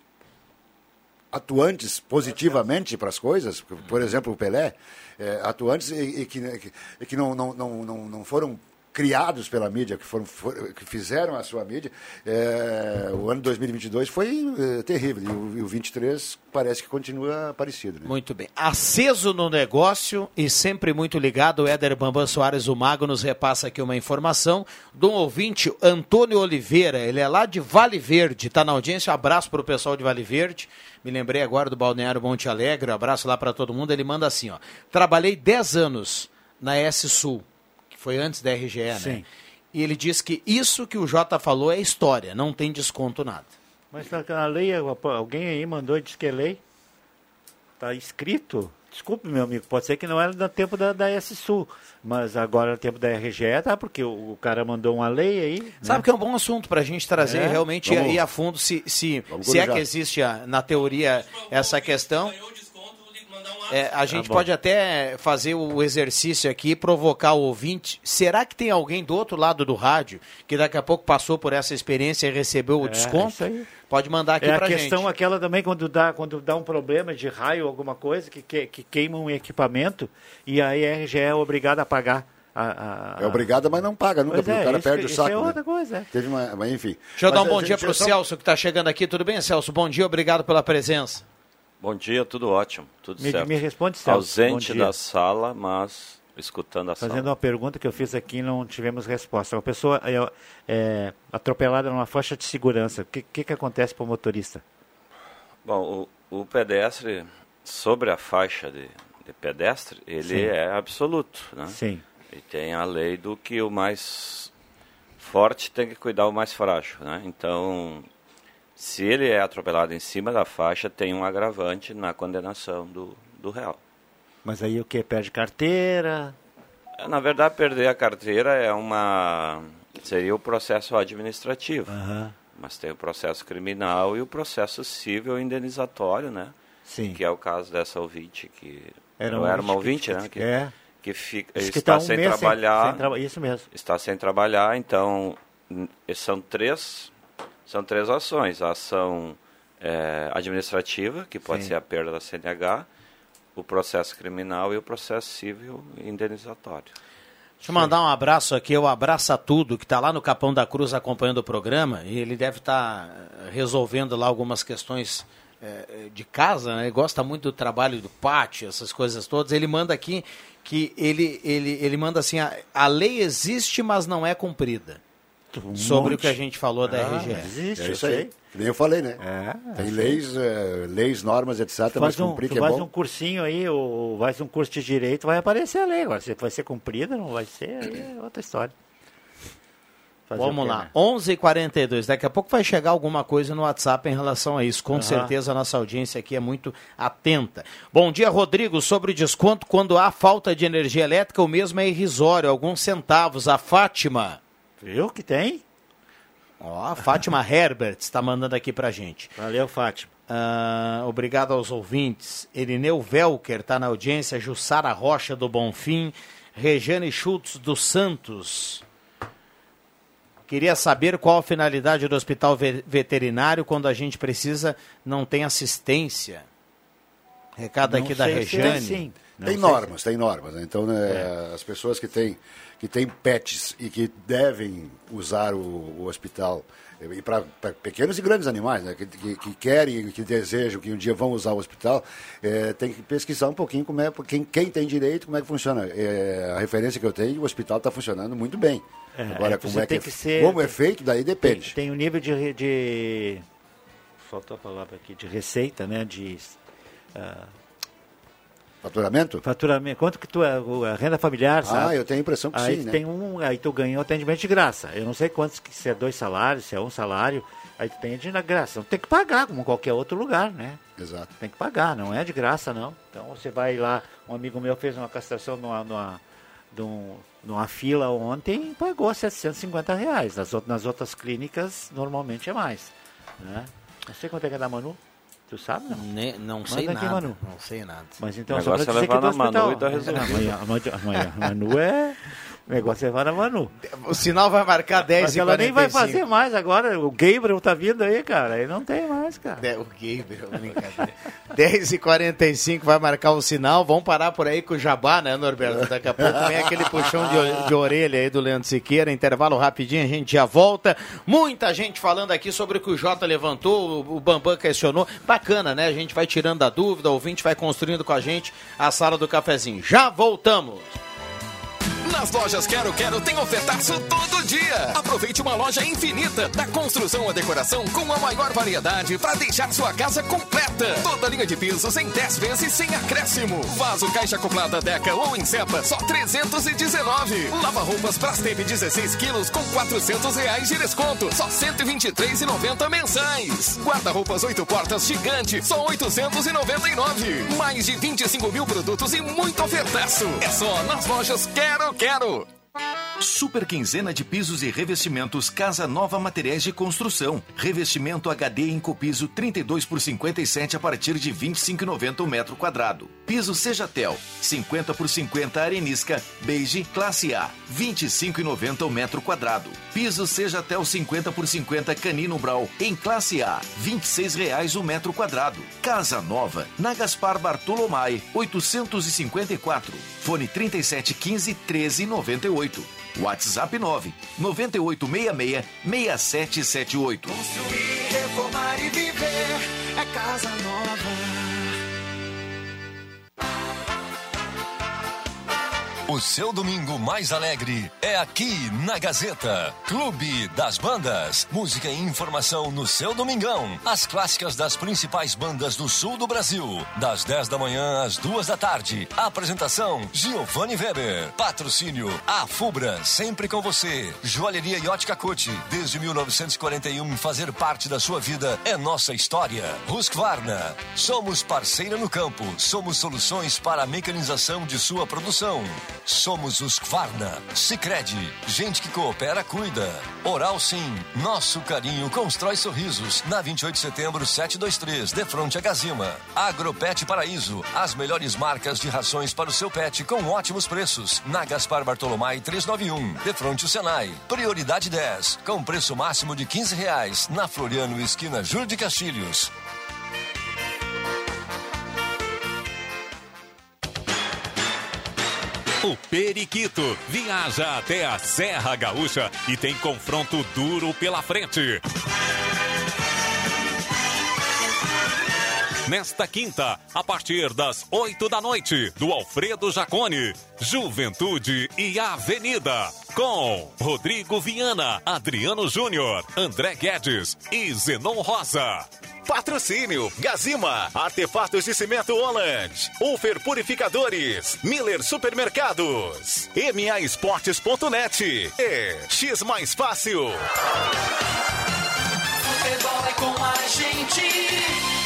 atuantes positivamente para as coisas, por exemplo, o Pelé, é, atuantes e, e que, que não, não, não, não foram criados pela mídia, que, foram, que fizeram a sua mídia, é, o ano 2022 foi é, terrível. E o, e o 23 parece que continua parecido. Né? Muito bem. Aceso no negócio e sempre muito ligado, o Éder Bambam Soares, o Mago, nos repassa aqui uma informação de um ouvinte, Antônio Oliveira. Ele é lá de Vale Verde, está na audiência. Um abraço para o pessoal de Vale Verde. Me lembrei agora do Balneário Monte Alegre. Um abraço lá para todo mundo. Ele manda assim: ó. Trabalhei 10 anos na S Sul foi antes da RGE, né? Sim. E ele diz que isso que o Jota falou é história, não tem desconto nada. Mas a lei, alguém aí mandou e disse que é lei. Está escrito. Desculpe, meu amigo, pode ser que não era no tempo da, da S-Sul, mas agora no tempo da RGE, tá? Porque o, o cara mandou uma lei aí. Né? Sabe que é um bom assunto para a gente trazer é, realmente vamos, ir a fundo se, se, se é que existe a, na teoria essa questão. É, a gente tá pode até fazer o exercício aqui, provocar o ouvinte. Será que tem alguém do outro lado do rádio que daqui a pouco passou por essa experiência e recebeu o é, desconto? Pode mandar aqui é pra gente. a questão aquela também quando dá, quando dá um problema de raio ou alguma coisa que, que, que queima um equipamento e a IRGE é obrigada a pagar. A, a, É obrigada, mas não paga nunca, porque é, o cara isso, perde o saco. é né? outra né? coisa. É. Teve uma, mas enfim. Deixa eu mas dar um bom dia para o Celso que está chegando aqui. Tudo bem, Celso? Bom dia, obrigado pela presença. Bom dia, tudo ótimo, tudo me, certo. Me responde, Celso. Ausente da sala, mas escutando a Fazendo sala. Fazendo uma pergunta que eu fiz aqui não tivemos resposta. Uma pessoa é, é atropelada numa faixa de segurança, o que, que, que acontece para o motorista? Bom, o, o, pedestre, sobre a faixa de, de pedestre, ele Sim. é absoluto, né? Sim. E tem a lei do que o mais forte tem que cuidar o mais frágil, né? Então, se ele é atropelado em cima da faixa, tem um agravante na condenação do, do réu. Mas aí o que? Perde carteira? Na verdade, perder a carteira é uma. seria o processo administrativo. Uhum. Mas tem o processo criminal e o processo civil indenizatório, né? Sim. Que é o caso dessa ouvinte que. Era, um era uma ouvinte, né? Que, é. que fica, que está tá um sem Sem, trabalhar. sem tra... Isso mesmo. Está sem trabalhar, então são três são três ações. A ação é, administrativa, que pode Sim. ser a perda da CNH, o processo criminal e o processo civil indenizatório. Deixa eu mandar um abraço aqui, eu abraço a tudo, que está lá no Capão da Cruz acompanhando o programa, e ele deve estar tá eh, resolvendo lá algumas questões é, de casa, né? ele gosta muito do trabalho do pátio, essas coisas todas. Ele manda aqui que ele, ele, ele manda assim, a, a lei existe, mas não é cumprida. Um sobre monte. o que a gente falou da ah, RGE. Existe, é isso aí. Nem eu falei, né? É, Tem leis, é, leis, normas, etc. Mas um, cumprir tu que é faz bom. um cursinho aí, ou faz um curso de direito, vai aparecer a lei. Agora, se vai ser cumprida, não vai ser, aí é outra história. Fazer Vamos lá, né? 11h42. Daqui a pouco vai chegar alguma coisa no WhatsApp em relação a isso. Com uhum. certeza a nossa audiência aqui é muito atenta. Bom dia, Rodrigo. Sobre desconto, quando há falta de energia elétrica, o mesmo é irrisório, alguns centavos. A Fátima. Viu que tem? Ó, a Fátima [LAUGHS] Herbert está mandando aqui pra gente. Valeu, Fátima. Uh, obrigado aos ouvintes. Erineu Velker está na audiência. Jussara Rocha do Bonfim. Regiane Schultz dos Santos. Queria saber qual a finalidade do hospital veterinário quando a gente precisa, não tem assistência. Recado não aqui da Regiane. Tem, tem normas, tem normas. Né? Então, né, é. as pessoas que têm que tem pets e que devem usar o, o hospital e para pequenos e grandes animais, né, que, que, que, querem, que desejam, que um dia vão usar o hospital, é, tem que pesquisar um pouquinho como é, quem, quem tem direito, como é que funciona. É, a referência que eu tenho, o hospital está funcionando muito bem. É, Agora, como é que, que ser, como é feito, daí depende. Tem, tem um nível de, de faltou a palavra aqui, de receita, né, de uh, Faturamento? Faturamento. Quanto que tu é? A renda familiar, sabe? Ah, eu tenho a impressão que aí sim, né? tem um, aí tu ganha um atendimento de graça. Eu não sei quantos, que se é dois salários, se é um salário, aí tu tem de graça. Tem que pagar, como qualquer outro lugar, né? Exato. Tem que pagar, não é de graça, não. Então você vai lá, um amigo meu fez uma castração numa, numa, num- numa fila ontem e pagou 750 reais. Nas, nas outras clínicas, normalmente é mais. Né? Não sei quanto é que é da Manu. Tu sabe, não? Ne- não Manda sei aqui, nada. Manu. Não sei nada. Mas então, O só pra é dizer que levar do na Manu hospital. e tá resolvido. Amanhã, amanhã, Manu é... O negócio é na Manu. O sinal vai marcar 10 Mas e ela nem vai 45. fazer mais agora. O Gabriel tá vindo aí, cara. Aí não tem mais, cara. É, o Gabriel, brincadeira. 10 e 45 vai marcar o sinal. Vamos parar por aí com o Jabá, né, Norberto? Daqui a pouco vem aquele puxão de, de orelha aí do Leandro Siqueira. Intervalo rapidinho, a gente já volta. Muita gente falando aqui sobre o que o Jota levantou, o, o Bambam questionou. Bacana, né? A gente vai tirando a dúvida, o ouvinte vai construindo com a gente a sala do cafezinho. Já voltamos! Nas lojas Quero Quero tem ofertaço todo dia. Aproveite uma loja infinita, da construção à decoração com a maior variedade para deixar sua casa completa. Toda linha de pisos em 10 vezes sem acréscimo. Vaso caixa acoplada Deca ou Insepa, só 319. Lava roupas Brastemp 16 quilos com 400 reais de desconto, só 123,90 mensais. Guarda-roupas 8 portas gigante, só 899. Mais de 25 mil produtos e muito ofertaço. É só nas lojas Quero Quero. Super quinzena de pisos e revestimentos Casa Nova Materiais de Construção. Revestimento HD em copiso 32 por 57 a partir de 25,90 o metro quadrado. Piso Sejatel 50 por 50 arenisca beige classe A 25,90 o metro quadrado. Piso Sejatel 50 por 50 canino brau em classe A 26 reais o metro quadrado. Casa Nova na Gaspar Bartolomai 854. Fone 3715 1398. WhatsApp 9 9866 6778. Construir, reformar e viver é casa nova. Seu domingo mais alegre é aqui na Gazeta. Clube das Bandas. Música e informação no seu domingão. As clássicas das principais bandas do sul do Brasil. Das 10 da manhã às 2 da tarde. Apresentação: Giovanni Weber. Patrocínio: A Fubra, sempre com você. Joalheria Yacht Cote. Desde 1941, fazer parte da sua vida é nossa história. Husqvarna. Somos parceira no campo. Somos soluções para a mecanização de sua produção. Somos os Kvarna. Sicredi, gente que coopera, cuida. Oral Sim, nosso carinho constrói sorrisos. Na 28 de setembro, 723, de frente a Gazima. Agropet Paraíso, as melhores marcas de rações para o seu pet com ótimos preços. Na Gaspar Bartolomai 391, de frente ao Senai. Prioridade 10, com preço máximo de 15 reais. Na Floriano, esquina Júlio de Castilhos. O Periquito viaja até a Serra Gaúcha e tem confronto duro pela frente. Nesta quinta, a partir das 8 da noite, do Alfredo Jacone, Juventude e Avenida, com Rodrigo Viana, Adriano Júnior, André Guedes e Zenon Rosa. Patrocínio Gazima, Artefatos de Cimento Holland, Ufer Purificadores, Miller Supermercados, MAEsportes.net e X Mais Fácil. Futebol é com a gente.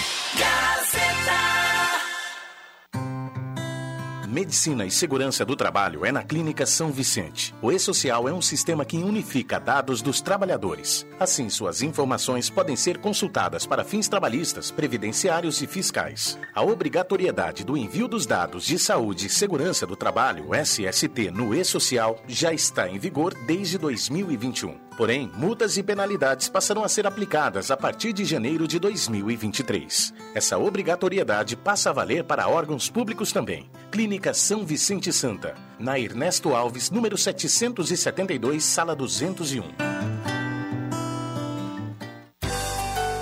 Medicina e Segurança do Trabalho é na Clínica São Vicente. O E-Social é um sistema que unifica dados dos trabalhadores. Assim, suas informações podem ser consultadas para fins trabalhistas, previdenciários e fiscais. A obrigatoriedade do envio dos dados de saúde e segurança do trabalho, SST, no E-Social já está em vigor desde 2021. Porém, multas e penalidades passarão a ser aplicadas a partir de janeiro de 2023. Essa obrigatoriedade passa a valer para órgãos públicos também. Clínica São Vicente Santa, na Ernesto Alves, número 772, sala 201.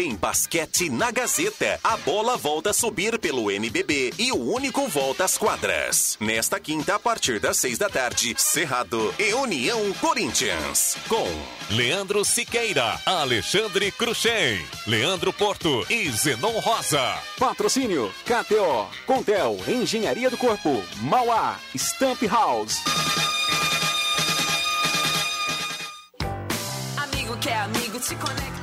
Tem basquete na Gazeta. A bola volta a subir pelo NBB e o único volta às quadras. Nesta quinta, a partir das seis da tarde, Cerrado e União Corinthians. Com Leandro Siqueira, Alexandre Cruxem, Leandro Porto e Zenon Rosa. Patrocínio KTO, Contel, Engenharia do Corpo, Mauá, Stamp House. Amigo que é amigo, se conecta.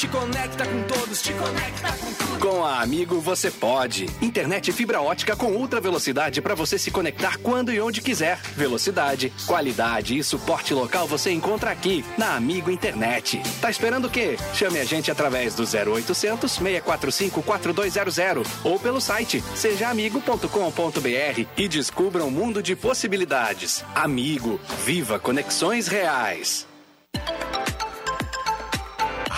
Te conecta com todos, te conecta com tudo. Com a Amigo você pode. Internet fibra ótica com ultra velocidade para você se conectar quando e onde quiser. Velocidade, qualidade e suporte local você encontra aqui na Amigo Internet. Tá esperando o quê? Chame a gente através do 0800 645 4200 ou pelo site sejaamigo.com.br e descubra um mundo de possibilidades. Amigo, viva conexões reais.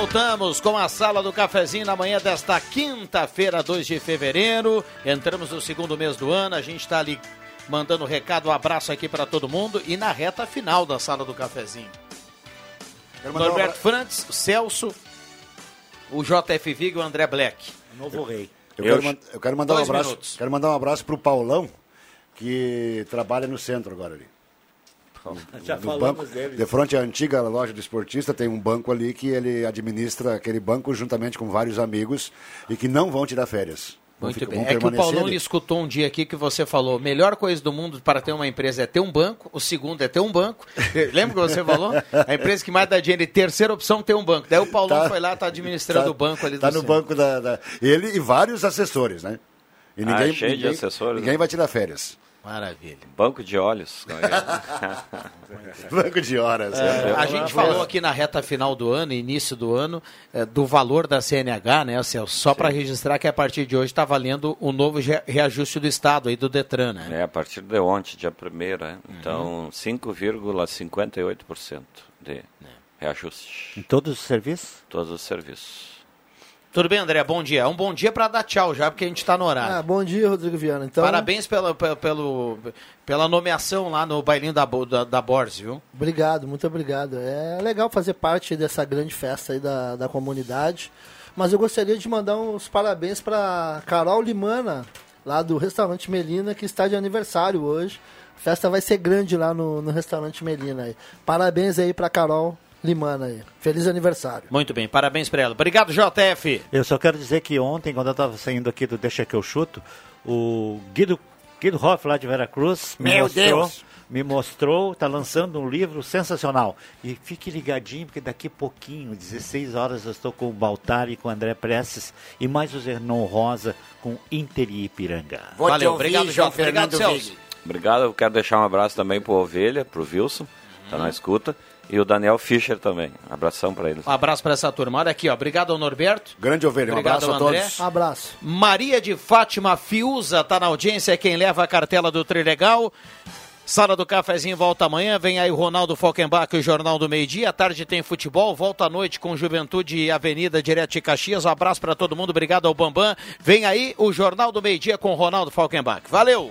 Voltamos com a sala do cafezinho na manhã desta quinta-feira, 2 de fevereiro. Entramos no segundo mês do ano, a gente está ali mandando recado, um abraço aqui para todo mundo e na reta final da sala do cafezinho. Quero um Norberto abra- Frantz, o Celso, o JF Vig e o André Black. Novo rei. Eu, quero, man- eu quero mandar um abraço. minutos. Quero mandar um abraço pro Paulão, que trabalha no centro agora ali. Já No falamos banco, dele. De frente à antiga loja do esportista, tem um banco ali que ele administra aquele banco juntamente com vários amigos e que não vão tirar férias. Muito ficar- bem. É que o Paulão ali. lhe escutou um dia aqui que você falou: melhor coisa do mundo para ter uma empresa é ter um banco, o segundo é ter um banco. [LAUGHS] Lembra que você falou? A empresa que mais dá dinheiro, e terceira opção ter um banco. Daí o Paulão Tá. foi lá, tá administrando Tá- o banco ali Tá do no centro. banco da, da- Ele e vários assessores, né? E Ah, cheio de assessores, Ninguém né? vai tirar férias. Maravilha. Banco de olhos. [LAUGHS] [LAUGHS] Banco de horas. É, é. a gente falou aqui na reta final do ano, início do ano, é, do valor da CNH, né, Celso? Só para registrar que a partir de hoje está valendo o novo re- reajuste do Estado aí do Detran, né? É, a partir de ontem, dia 1 é. Uhum. Então, 5,58% de reajuste. Em todos os serviços? Todos os serviços. Tudo bem, André? Bom dia. É um bom dia para dar tchau já, porque a gente está no horário. Ah, bom dia, Rodrigo Viana. Então, Parabéns pela, pelo, pela nomeação lá no bailinho da, da, da Borges, viu? Obrigado, muito obrigado. É legal fazer parte dessa grande festa aí da, da comunidade. Mas eu gostaria de mandar uns parabéns para Carol Limana, lá do restaurante Melina, que está de aniversário hoje. A festa vai ser grande lá no, no restaurante Melina. Aí. Parabéns aí para Carol Limana aí. Feliz aniversário. Muito bem, parabéns para ela. Obrigado, JF. Eu só quero dizer que ontem, quando eu estava saindo aqui do Deixa Que Eu Chuto, o Guido, Guido Hoff, lá de Veracruz, me Meu mostrou, Deus! me mostrou, está lançando um livro sensacional. E fique ligadinho, porque daqui a pouquinho, 16 horas, eu estou com o Baltari, com o André Prestes e mais o Zernon Rosa com Inter e Ipiranga. Valeu, obrigado, JF. Obrigado, Celso. Obrigado, eu quero deixar um abraço também pro Ovelha, pro Wilson, tá Uhum. na escuta, e o Daniel Fischer também. Abração para eles. Um abraço para essa turma. Olha aqui, ó. Obrigado ao Norberto. Grande ovelha, um Obrigado abraço a todos. Abraço. Maria de Fátima Fiuza tá na audiência, é quem leva a cartela do Trilegal. Sala do Cafezinho volta amanhã, vem aí o Ronaldo Falkenbach e o Jornal do Meio Dia. À tarde tem futebol, volta à noite com Juventude e Avenida direto de Caxias. Um abraço para todo mundo, obrigado ao Bambam. Vem aí o Jornal do Meio Dia com o Ronaldo Falkenbach. Valeu!